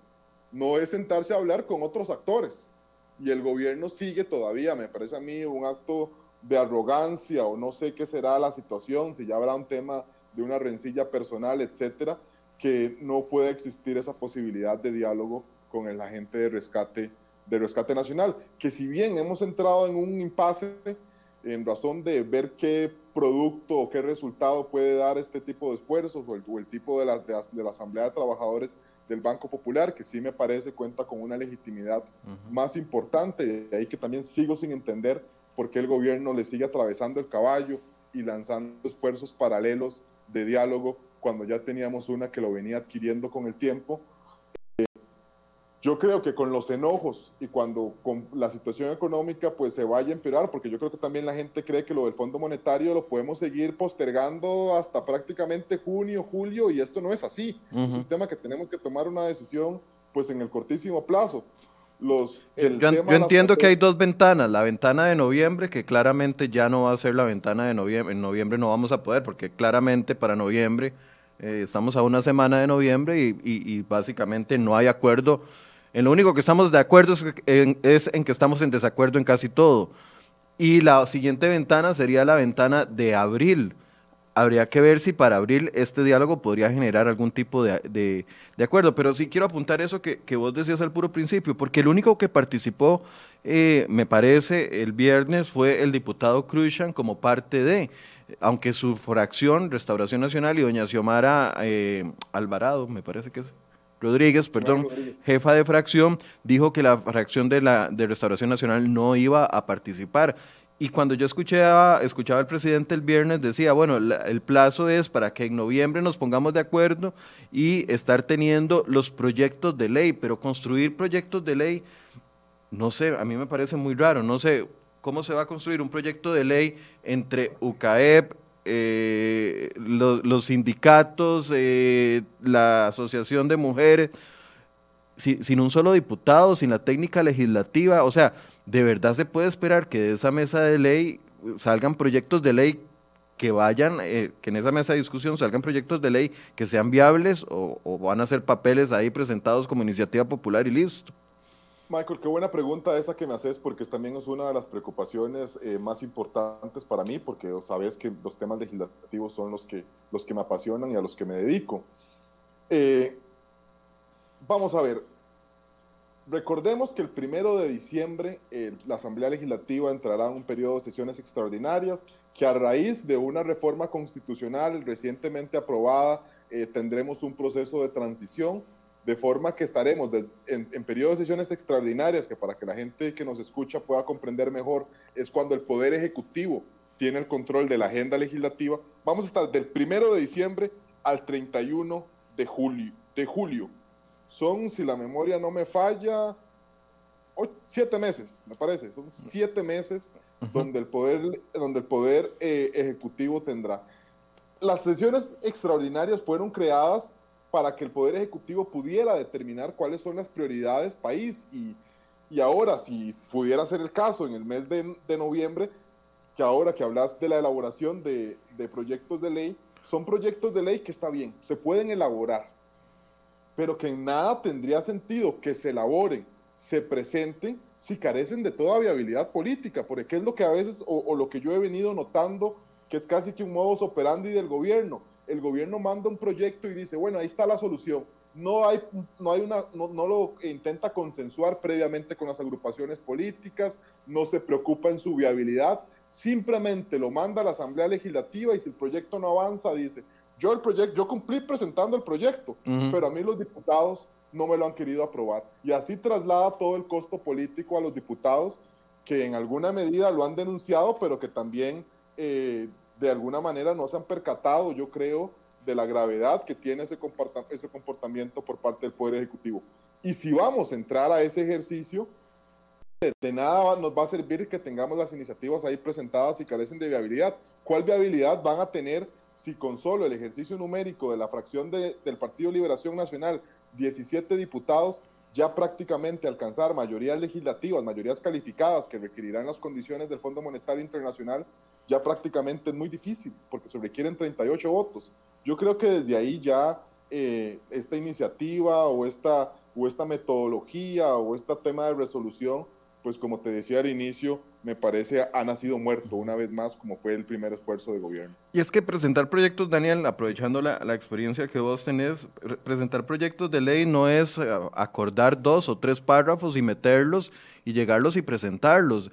no es sentarse a hablar con otros actores. Y el gobierno sigue todavía, me parece a mí, un acto de arrogancia o no sé qué será la situación, si ya habrá un tema de una rencilla personal, etcétera, que no puede existir esa posibilidad de diálogo con el agente de rescate, de rescate nacional, que si bien hemos entrado en un impasse en razón de ver qué producto o qué resultado puede dar este tipo de esfuerzos o el, tipo de la, de, la Asamblea de Trabajadores del Banco Popular, que sí me parece cuenta con una legitimidad más importante, y ahí que también sigo sin entender por qué el gobierno le sigue atravesando el caballo y lanzando esfuerzos paralelos de diálogo cuando ya teníamos una que lo venía adquiriendo con el tiempo. Eh, yo creo que con los enojos y cuando con la situación económica pues se vaya a empeorar, porque yo creo que también la gente cree que lo del Fondo Monetario lo podemos seguir postergando hasta prácticamente junio, julio, y esto no es así. Es un tema que tenemos que tomar una decisión pues en el cortísimo plazo yo, entiendo que hay dos ventanas, la ventana de noviembre, que claramente ya no va a ser la ventana de noviembre, en noviembre no vamos a poder, porque claramente para noviembre eh, estamos a una semana de noviembre y, básicamente no hay acuerdo. En lo único que estamos de acuerdo es es en que estamos en desacuerdo en casi todo. Y la siguiente ventana sería la ventana de abril habría que ver si para abril este diálogo podría generar algún tipo de, acuerdo. Pero sí quiero apuntar eso que, vos decías al puro principio, porque el único que participó, eh, me parece, el viernes fue el diputado Cruzan como parte de, aunque su fracción, Restauración Nacional y doña Xiomara eh, Alvarado, me parece que es. Rodríguez, perdón, jefa de fracción, dijo que la fracción de la de Restauración Nacional no iba a participar. Y cuando yo escuchaba, escuchaba al presidente el viernes, decía, bueno, el plazo es para que en noviembre nos pongamos de acuerdo y estar teniendo los proyectos de ley, pero construir proyectos de ley, no sé, a mí me parece muy raro, no sé cómo se va a construir un proyecto de ley entre UCAEP, eh, los sindicatos, eh, la Asociación de Mujeres, sin un solo diputado, sin la técnica legislativa. O sea, ¿de verdad se puede esperar que de esa mesa de ley salgan proyectos de ley que vayan, eh, que en esa mesa de discusión salgan proyectos de ley que sean viables o, van a ser papeles ahí presentados como iniciativa popular y listo? Michael, qué buena pregunta esa que me haces, porque también es una de las preocupaciones eh, más importantes para mí, porque sabes que los temas legislativos son los que, los que me apasionan y a los que me dedico. Eh, vamos a ver, recordemos que el primero de diciembre la Asamblea Legislativa entrará en un periodo de sesiones extraordinarias que a raíz de una reforma constitucional recientemente aprobada eh, tendremos un proceso de transición, de forma que estaremos en, en periodo de sesiones extraordinarias, que para que la gente que nos escucha pueda comprender mejor, es cuando el Poder Ejecutivo tiene el control de la agenda legislativa. Vamos a estar del primero de diciembre al 31 de julio. De julio. Son, si la memoria no me falla, siete meses, me parece. Son siete meses donde el poder, donde el poder eh, ejecutivo tendrá. Las sesiones extraordinarias fueron creadas para que el poder ejecutivo pudiera determinar cuáles son las prioridades país y, y ahora, si pudiera ser el caso en el mes de, de noviembre, que ahora que hablas de la elaboración de, de proyectos de ley, son proyectos de ley que está bien, se pueden elaborar, pero que en nada tendría sentido que se elaboren, se presenten si carecen de toda viabilidad política, porque es lo que a veces, o, lo que yo he venido notando, que es casi que un modus operandi del gobierno. El gobierno manda un proyecto y dice, bueno, ahí está la solución. No, hay, no, hay una, no, no lo intenta consensuar previamente con las agrupaciones políticas, no se preocupa en su viabilidad, simplemente lo manda a la Asamblea Legislativa y si el proyecto no avanza, dice, yo el proyecto, yo cumplí presentando el proyecto, pero a mí los diputados no me lo han querido aprobar. Y así traslada todo el costo político a los diputados que en alguna medida lo han denunciado, pero que también eh, de alguna manera no se han percatado, yo creo, de la gravedad que tiene ese, comportamiento por parte del Poder Ejecutivo. Y si vamos a entrar a ese ejercicio, de nada nos va a servir que tengamos las iniciativas ahí presentadas y carecen de viabilidad. ¿Cuál viabilidad van a tener si con solo el ejercicio numérico de la fracción del Partido Liberación Nacional 17 diputados, ya prácticamente alcanzar mayorías legislativas, mayorías calificadas que requerirán las condiciones del Fondo Monetario Internacional, ya prácticamente es muy difícil, porque se requieren 38 votos. Yo creo que desde ahí ya eh, esta iniciativa o esta, o esta metodología o este tema de resolución pues como te decía al inicio, me parece ha nacido muerto una vez más como fue el primer esfuerzo de gobierno. Y es que presentar proyectos, Daniel, aprovechando la, experiencia que vos tenés, presentar proyectos de ley no es eh, acordar dos o tres párrafos y meterlos y llegarlos y presentarlos.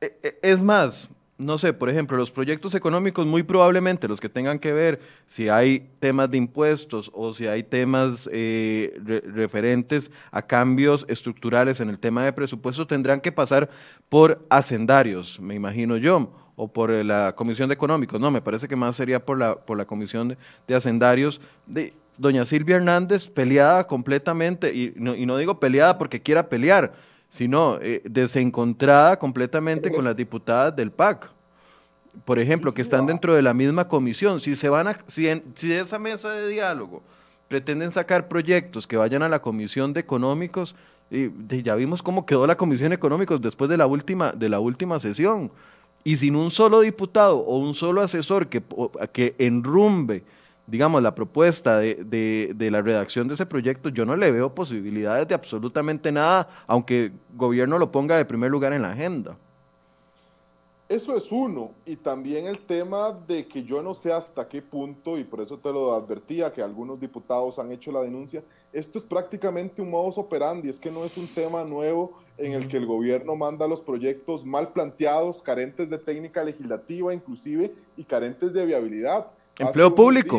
E, e, es más, no sé, por ejemplo, los proyectos económicos, muy probablemente los que tengan que ver si hay temas de impuestos o si hay temas eh, referentes a cambios estructurales en el tema de presupuesto, tendrán que pasar por hacendarios, me imagino yo, o por eh, la Comisión de Económicos. No, me parece que más sería por la, por la Comisión de, Hacendarios. De, doña Silvia Hernández peleada completamente, y no, y no digo peleada porque quiera pelear, sino eh, desencontrada completamente con las diputadas del PAC. Por ejemplo, que están dentro de la misma comisión. Si se van a, si, si esa mesa de diálogo pretenden sacar proyectos que vayan a la comisión de económicos, y ya vimos cómo quedó la comisión de económicos después de la última, de la última sesión. Y sin un solo diputado o un solo asesor que, que enrumbe digamos, la propuesta de, de, la redacción de ese proyecto, yo no le veo posibilidades de absolutamente nada, aunque el gobierno lo ponga de primer lugar en la agenda. Eso es uno, y también el tema de que yo no sé hasta qué punto, y por eso te lo advertía, que algunos diputados han hecho la denuncia, esto es prácticamente un modus operandi, es que no es un tema nuevo en el que el gobierno manda los proyectos mal planteados, carentes de técnica legislativa inclusive, y carentes de viabilidad Empleo público.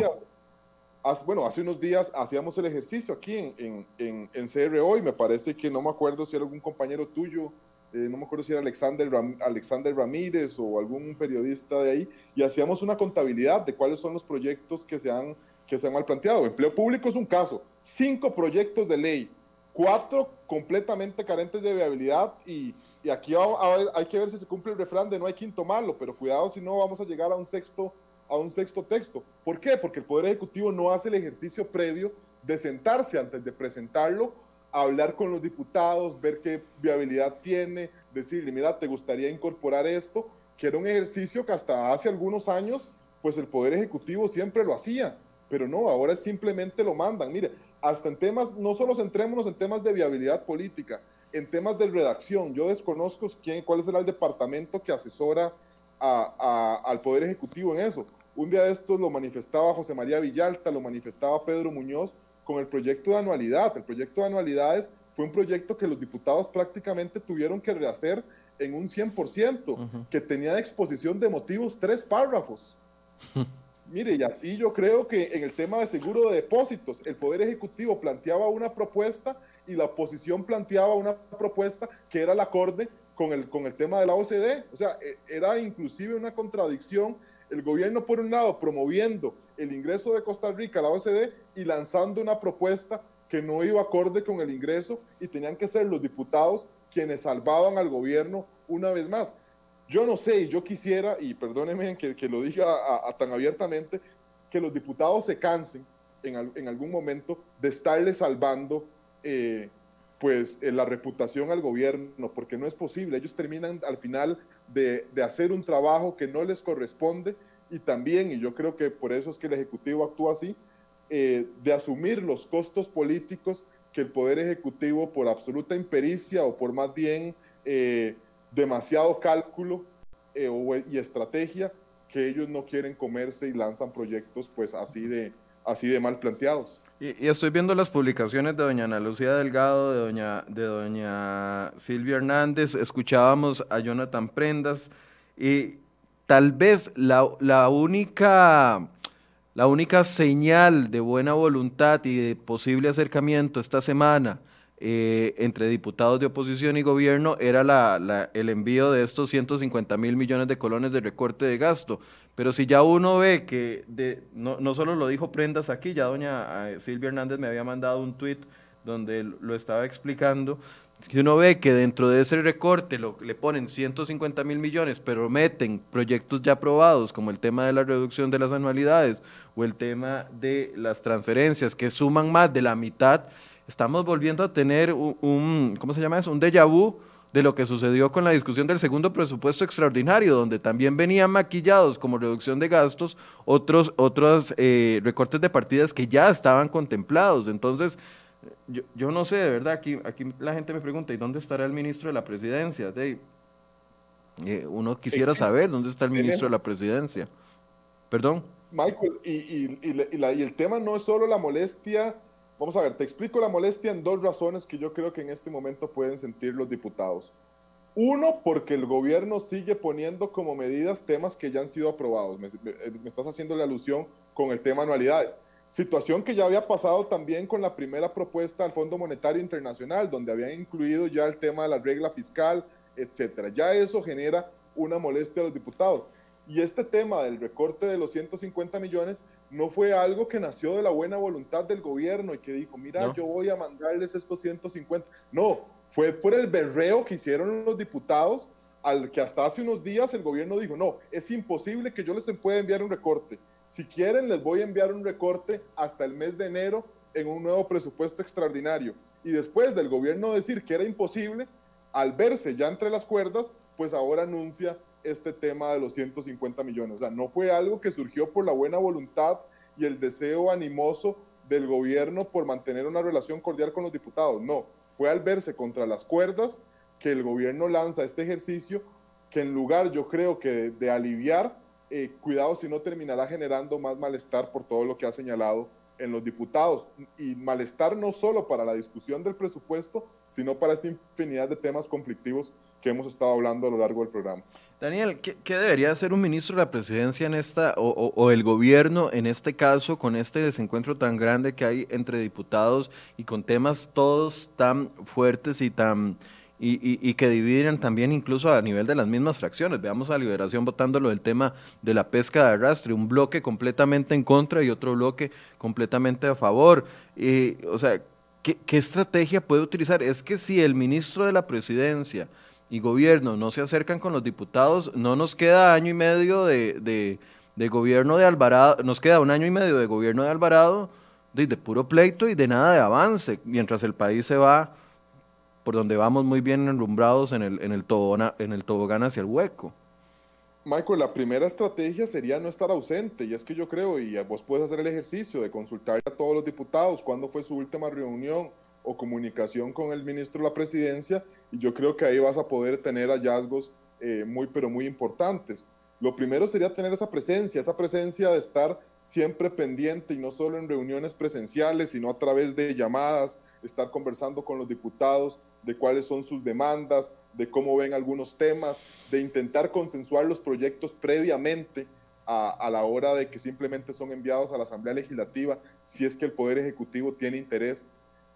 bueno, hace unos días hacíamos el ejercicio aquí en, en, en, CRO y me parece que no me acuerdo si era algún compañero tuyo, eh, no me acuerdo si era Alexander, Alexander Ramírez o algún periodista de ahí, y hacíamos una contabilidad de cuáles son los proyectos que se han, que se han mal planteado. Empleo público es un caso, cinco proyectos de ley, cuatro completamente carentes de viabilidad y, y aquí hay que ver si se cumple el refrán de no hay quinto malo, pero cuidado si no vamos a llegar a un sexto a un sexto texto. ¿Por qué? Porque el Poder Ejecutivo no hace el ejercicio previo de sentarse antes de presentarlo, hablar con los diputados, ver qué viabilidad tiene, decirle, mira, ¿te gustaría incorporar esto? Que era un ejercicio que hasta hace algunos años, pues el Poder Ejecutivo siempre lo hacía, pero no, ahora simplemente lo mandan. Mire, hasta en temas, no solo centrémonos en temas de viabilidad política, en temas de redacción. Yo desconozco quién, cuál será el departamento que asesora al Poder Ejecutivo en eso. Un día de estos lo manifestaba José María Villalta, lo manifestaba Pedro Muñoz con el proyecto de anualidad. El proyecto de anualidades fue un proyecto que los diputados prácticamente tuvieron que rehacer en un 100%, que tenía de exposición de motivos tres párrafos. Mire, y así yo creo que en el tema de seguro de depósitos, el Poder Ejecutivo planteaba una propuesta y la oposición planteaba una propuesta que era el acorde con el, con el tema de la OCDE. O sea, e, era inclusive una contradicción el gobierno por un lado promoviendo el ingreso de Costa Rica a la OCDE y lanzando una propuesta que no iba acorde con el ingreso y tenían que ser los diputados quienes salvaban al gobierno una vez más. Yo no sé, y yo quisiera, y perdónenme que, que lo diga tan abiertamente, que los diputados se cansen en, en algún momento de estarle salvando eh, pues eh, la reputación al gobierno, porque no es posible. Ellos terminan al final de, de, hacer un trabajo que no les corresponde y también, y yo creo que por eso es que el Ejecutivo actúa así, eh, de asumir los costos políticos que el Poder Ejecutivo por absoluta impericia o por más bien demasiado cálculo y estrategia que ellos no quieren comerse y lanzan proyectos pues así de, así de mal planteados. Y, estoy viendo las publicaciones de doña Ana Lucía Delgado, de doña, de doña Silvia Hernández, escuchábamos a Jonathan Prendas y tal vez la, la única... La única señal de buena voluntad y de posible acercamiento esta semana eh, entre diputados de oposición y gobierno era la, el envío de estos 150 mil millones de colones de recorte de gasto. Pero si ya uno ve que, de, no, no solo lo dijo Prendas aquí, ya doña eh, Silvia Hernández me había mandado un tuit donde lo estaba explicando, que uno ve que dentro de ese recorte lo, le ponen 150 mil millones, pero meten proyectos ya aprobados, como el tema de la reducción de las anualidades o el tema de las transferencias, que suman más de la mitad, estamos volviendo a tener un, ¿cómo se llama eso? Un déjà vu de lo que sucedió con la discusión del segundo presupuesto extraordinario, donde también venían maquillados como reducción de gastos otros, otros eh, recortes de partidas que ya estaban contemplados. Entonces, yo, yo, no sé, de verdad, aquí, aquí la gente me pregunta, ¿y dónde estará el ministro de la presidencia? De, eh, uno quisiera saber dónde está el ministro de la presidencia. Perdón. Michael, y, y, y, y el tema no es solo la molestia Vamos a ver, te explico la molestia en dos razones que yo creo que en este momento pueden sentir los diputados. Uno, porque el gobierno sigue poniendo como medidas temas que ya han sido aprobados. Me, estás haciendo la alusión con el tema anualidades. Situación que ya había pasado también con la primera propuesta al Fondo Monetario Internacional, donde habían incluido ya el tema de la regla fiscal, etcétera. Ya eso genera una molestia a los diputados. Y este tema del recorte de los 150 millones no fue algo que nació de la buena voluntad del gobierno y que dijo, mira, yo voy a mandarles estos 150. No, fue por el berreo que hicieron los diputados al que hasta hace unos días el gobierno dijo, no, es imposible que yo les pueda enviar un recorte. Si quieren, les voy a enviar un recorte hasta el mes de enero en un nuevo presupuesto extraordinario. Y después del gobierno decir que era imposible, al verse ya entre las cuerdas, pues ahora anuncia este tema de los 150 millones. O sea, no fue algo que surgió por la buena voluntad y el deseo animoso del gobierno por mantener una relación cordial con los diputados. No, fue al verse contra las cuerdas que el gobierno lanza este ejercicio que en lugar, yo creo que de, aliviar, eh, cuidado si no terminará generando más malestar por todo lo que ha señalado en los diputados. Y malestar no solo para la discusión del presupuesto, sino para esta infinidad de temas conflictivos que hemos estado hablando a lo largo del programa. Daniel, ¿qué, debería hacer un ministro de la presidencia en esta, o, el gobierno en este caso, con este desencuentro tan grande que hay entre diputados y con temas todos tan fuertes y tan y, que dividen también incluso a nivel de las mismas fracciones. Veamos a Liberación votándolo del tema de la pesca de arrastre, un bloque completamente en contra y otro bloque completamente a favor. Y, o sea, ¿qué, ¿qué estrategia puede utilizar? Es que si el ministro de la presidencia y gobierno no se acercan con los diputados, no nos queda año y medio de, de gobierno de Alvarado, nos queda un año y medio de gobierno de Alvarado, de, puro pleito y de nada de avance, mientras el país se va por donde vamos muy bien enrumbrados en el, en el, tobogán, en el tobogán hacia el hueco. Michael, la primera estrategia sería no estar ausente, y es que yo creo, y vos puedes hacer el ejercicio de consultar a todos los diputados cuándo fue su última reunión o comunicación con el ministro de la presidencia, y yo creo que ahí vas a poder tener hallazgos eh, muy, pero muy importantes. Lo primero sería tener esa presencia, esa presencia de estar siempre pendiente y no solo en reuniones presenciales, sino a través de llamadas, estar conversando con los diputados de cuáles son sus demandas, de cómo ven algunos temas, de intentar consensuar los proyectos previamente a, a, la hora de que simplemente son enviados a la Asamblea Legislativa, si es que el Poder Ejecutivo tiene interés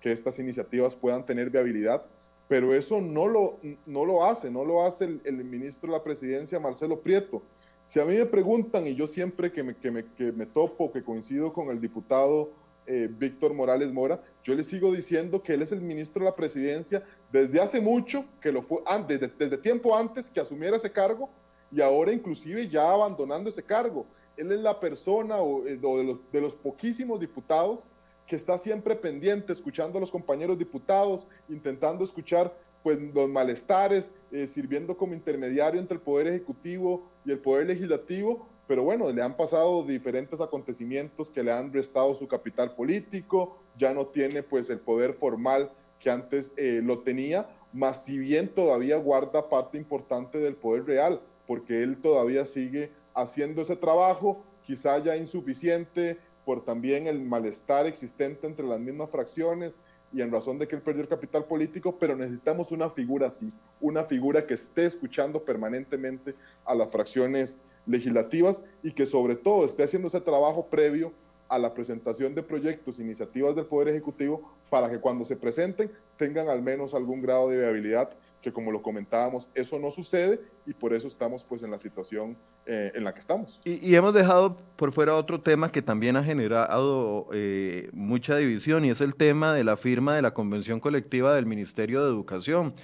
que estas iniciativas puedan tener viabilidad. Pero eso no lo, no lo hace, no lo hace el, el ministro de la Presidencia, Marcelo Prieto. Si a mí me preguntan, y yo siempre que me, que me, que me topo, que coincido con el diputado eh, Víctor Morales Mora, yo le sigo diciendo que él es el ministro de la presidencia desde hace mucho, que lo fue antes, desde, tiempo antes que asumiera ese cargo y ahora inclusive ya abandonando ese cargo. Él es la persona o, eh, de, los, de los poquísimos diputados que está siempre pendiente, escuchando a los compañeros diputados, intentando escuchar pues, los malestares, eh, sirviendo como intermediario entre el Poder Ejecutivo y el Poder Legislativo, pero bueno, le han pasado diferentes acontecimientos que le han restado su capital político, ya no tiene pues el poder formal que antes eh, lo tenía, más si bien todavía guarda parte importante del poder real, porque él todavía sigue haciendo ese trabajo, quizá ya insuficiente por también el malestar existente entre las mismas fracciones y en razón de que él perdió el capital político, pero necesitamos una figura así, una figura que esté escuchando permanentemente a las fracciones legislativas y que sobre todo esté haciendo ese trabajo previo a la presentación de proyectos, iniciativas del Poder Ejecutivo para que cuando se presenten tengan al menos algún grado de viabilidad, que como lo comentábamos, eso no sucede y por eso estamos pues en la situación eh, en la que estamos. Y, hemos dejado por fuera otro tema que también ha generado eh, mucha división y es el tema de la firma de la Convención Colectiva del Ministerio de Educación.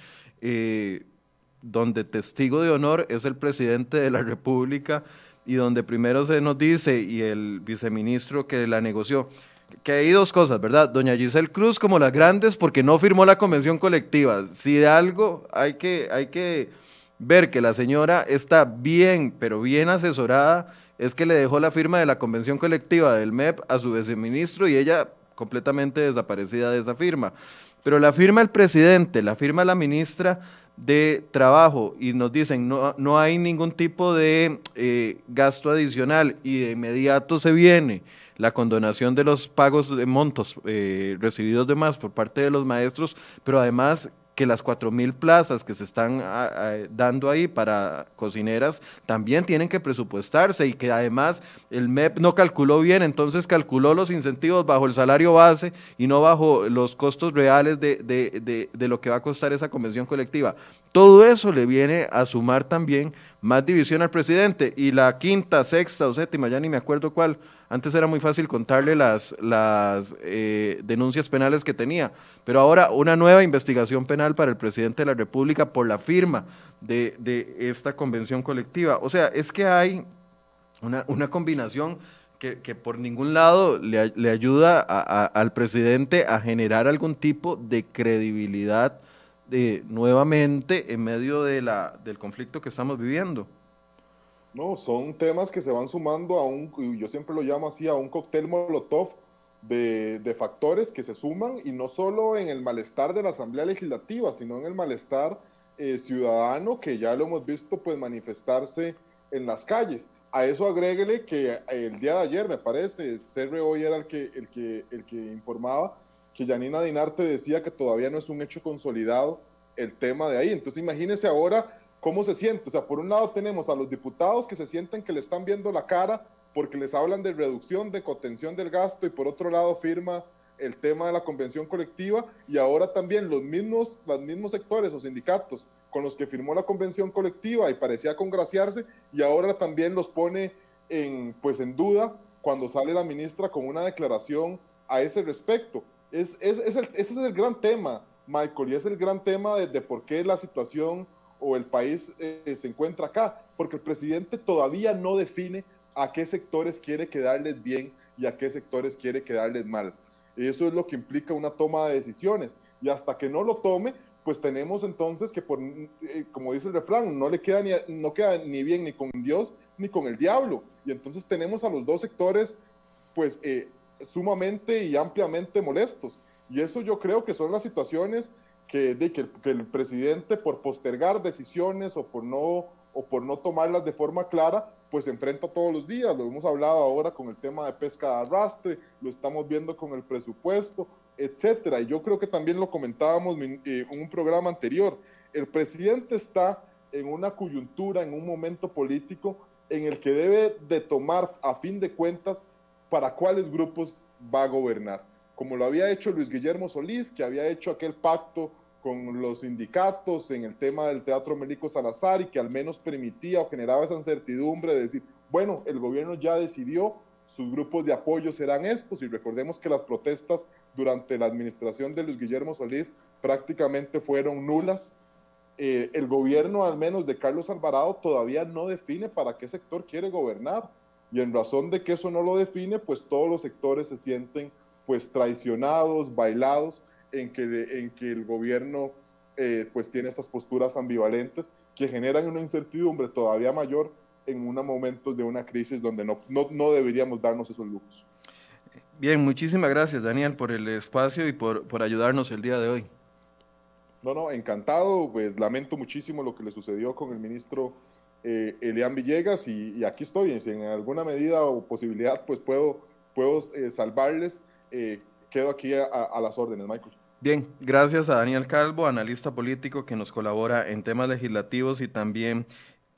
Eh, donde testigo de honor es el presidente de la República y donde primero se nos dice y el viceministro que la negoció, que hay dos cosas, ¿verdad? Doña Giselle Cruz como las grandes porque no firmó la convención colectiva. Si de algo hay que, hay que ver que la señora está bien, pero bien asesorada, es que le dejó la firma de la convención colectiva del MEP a su viceministro y ella completamente desaparecida de esa firma. Pero la firma el presidente, la firma la ministra, de trabajo y nos dicen no, no hay ningún tipo de eh, gasto adicional y de inmediato se viene la condonación de los pagos de montos eh, recibidos de más por parte de los maestros, pero además que las cuatro mil plazas que se están dando ahí para cocineras también tienen que presupuestarse y que además el MEP no calculó bien, entonces calculó los incentivos bajo el salario base y no bajo los costos reales de, de, de lo que va a costar esa convención colectiva. Todo eso le viene a sumar también más división al presidente. Y la quinta, sexta o séptima, ya ni me acuerdo cuál, antes era muy fácil contarle las, las eh, denuncias penales que tenía, pero ahora una nueva investigación penal para el presidente de la República por la firma de, esta convención colectiva. O sea, es que hay una, combinación que, por ningún lado le, ayuda al presidente a generar algún tipo de credibilidad nuevamente en medio de la, del conflicto que estamos viviendo. No, son temas que se van sumando a un, yo siempre lo llamo así, a un cóctel molotov de, de, factores que se suman y no solo en el malestar de la Asamblea Legislativa, sino en el malestar eh, ciudadano que ya lo hemos visto pues manifestarse en las calles. A eso agréguele que el día de ayer, me parece, CR hoy era el que, el que, el que informaba que Janina Dinarte decía que todavía no es un hecho consolidado el tema de ahí. Entonces imagínense ahora cómo se siente. O sea, por un lado tenemos a los diputados que se sienten que le están viendo la cara porque les hablan de reducción, de contención del gasto y por otro lado firma el tema de la convención colectiva y ahora también los mismos, los mismos sectores o sindicatos con los que firmó la convención colectiva y parecía congraciarse y ahora también los pone en, pues en duda cuando sale la ministra con una declaración a ese respecto. Es, es, el, ese es el gran tema, Michael, y es el gran tema de, por qué la situación o el país eh, se encuentra acá, porque el presidente todavía no define a qué sectores quiere quedarles bien y a qué sectores quiere quedarles mal. Eso es lo que implica una toma de decisiones. Y hasta que no lo tome, pues tenemos entonces que, por, eh, como dice el refrán, no le queda ni, no queda ni bien ni con Dios ni con el diablo. Y entonces tenemos a los dos sectores, pues, eh, sumamente y ampliamente molestos. Y eso yo creo que son las situaciones que, de, que, el presidente, por postergar decisiones o por, no, o por no tomarlas de forma clara, pues enfrenta todos los días. Lo hemos hablado ahora con el tema de pesca de arrastre, lo estamos viendo con el presupuesto, etcétera. Y yo creo que también lo comentábamos eh, en un programa anterior. El presidente está en una coyuntura, en un momento político en el que debe de tomar a fin de cuentas para cuáles grupos va a gobernar. Como lo había hecho Luis Guillermo Solís, que había hecho aquel pacto con los sindicatos en el tema del Teatro Mélico Salazar y que al menos permitía o generaba esa incertidumbre de decir, bueno, el gobierno ya decidió, sus grupos de apoyo serán estos y recordemos que las protestas durante la administración de Luis Guillermo Solís prácticamente fueron nulas. Eh, el gobierno, al menos de Carlos Alvarado, todavía no define para qué sector quiere gobernar. Y en razón de que eso no lo define, pues todos los sectores se sienten pues traicionados, bailados en que, en que el gobierno eh, pues tiene estas posturas ambivalentes que generan una incertidumbre todavía mayor en unos momentos de una crisis donde no, no, no deberíamos darnos esos lujos. Bien, muchísimas gracias Daniel por el espacio y por, por ayudarnos el día de hoy. No, no, encantado, pues lamento muchísimo lo que le sucedió con el ministro eh, Elian Villegas y, aquí estoy, si en alguna medida o posibilidad pues puedo, puedo eh, salvarles, eh, quedo aquí a las órdenes, Michael. Bien, gracias a Daniel Calvo, analista político que nos colabora en temas legislativos y también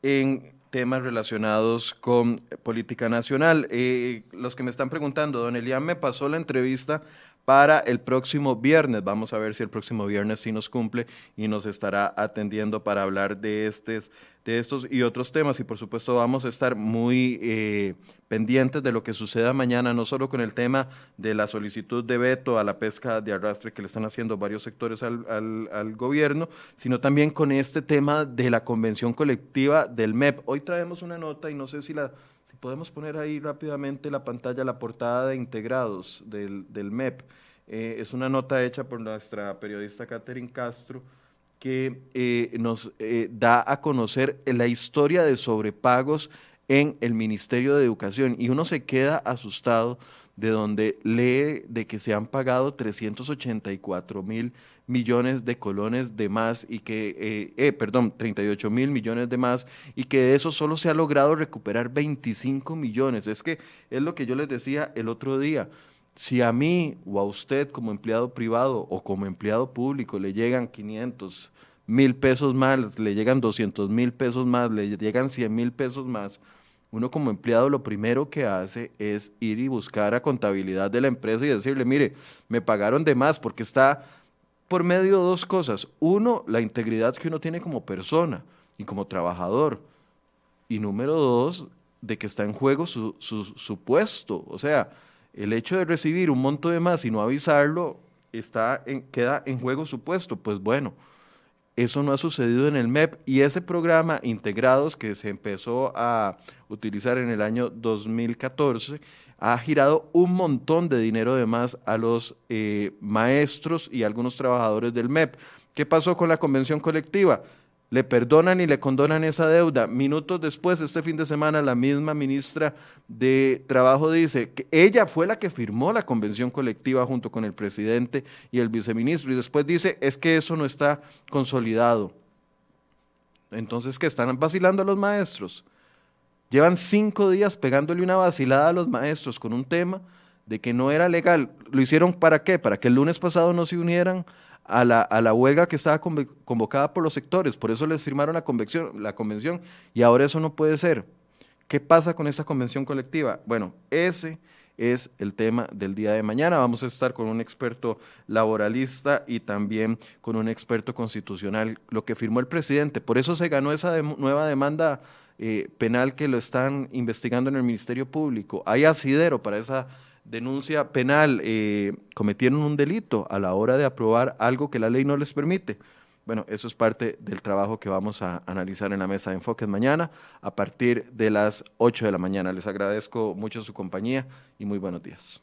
en temas relacionados con política nacional. Eh, los que me están preguntando, don Elian me pasó la entrevista para el próximo viernes. Vamos a ver si el próximo viernes sí nos cumple y nos estará atendiendo para hablar de, estos, de estos y otros temas. Y por supuesto vamos a estar muy eh, pendientes de lo que suceda mañana, no solo con el tema de la solicitud de veto a la pesca de arrastre que le están haciendo varios sectores al, al gobierno, sino también con este tema de la convención colectiva del MEP. Hoy traemos una nota y no sé si la si podemos poner ahí rápidamente la pantalla, la portada de integrados del, del MEP. Eh, es una nota hecha por nuestra periodista Catherine Castro que eh, nos eh, da a conocer la historia de sobrepagos en el Ministerio de Educación y uno se queda asustado de donde lee de que se han pagado 384 mil millones de colones de más y que, eh, eh, perdón, 38 mil millones de más y que de eso solo se ha logrado recuperar 25 millones. Es que es lo que yo les decía el otro día. Si a mí o a usted como empleado privado o como empleado público le llegan 500 mil pesos más, le llegan 200 mil pesos más, le llegan 100 mil pesos más, uno como empleado lo primero que hace es ir y buscar a contabilidad de la empresa y decirle, mire, me pagaron de más porque está por medio de dos cosas. Uno, la integridad que uno tiene como persona y como trabajador. Y número dos, de que está en juego su, su, puesto. O sea, el hecho de recibir un monto de más y no avisarlo, está en, queda en juego su puesto. Pues bueno, eso no ha sucedido en el MEP y ese programa integrados que se empezó a utilizar en el año 2014 ha girado un montón de dinero de más a los eh, maestros y algunos trabajadores del MEP. ¿Qué pasó con la convención colectiva? Le perdonan y le condonan esa deuda. Minutos después, este fin de semana, la misma ministra de Trabajo dice que ella fue la que firmó la convención colectiva junto con el presidente y el viceministro. Y después dice, es que eso no está consolidado. Entonces, ¿qué están vacilando a los maestros? Llevan cinco días pegándole una vacilada a los maestros con un tema de que no era legal. ¿Lo hicieron para qué? Para que el lunes pasado no se unieran a la, a la huelga que estaba convocada por los sectores. Por eso les firmaron la convención, la convención y ahora eso no puede ser. ¿Qué pasa con esta convención colectiva? Bueno, ese es el tema del día de mañana. Vamos a estar con un experto laboralista y también con un experto constitucional, lo que firmó el presidente. Por eso se ganó esa nueva demanda eh, penal que lo están investigando en el Ministerio Público. Hay asidero para esa denuncia penal. Eh, cometieron un delito a la hora de aprobar algo que la ley no les permite. Bueno, eso es parte del trabajo que vamos a analizar en la mesa de enfoques mañana a partir de las 8 de la mañana. Les agradezco mucho su compañía y muy buenos días.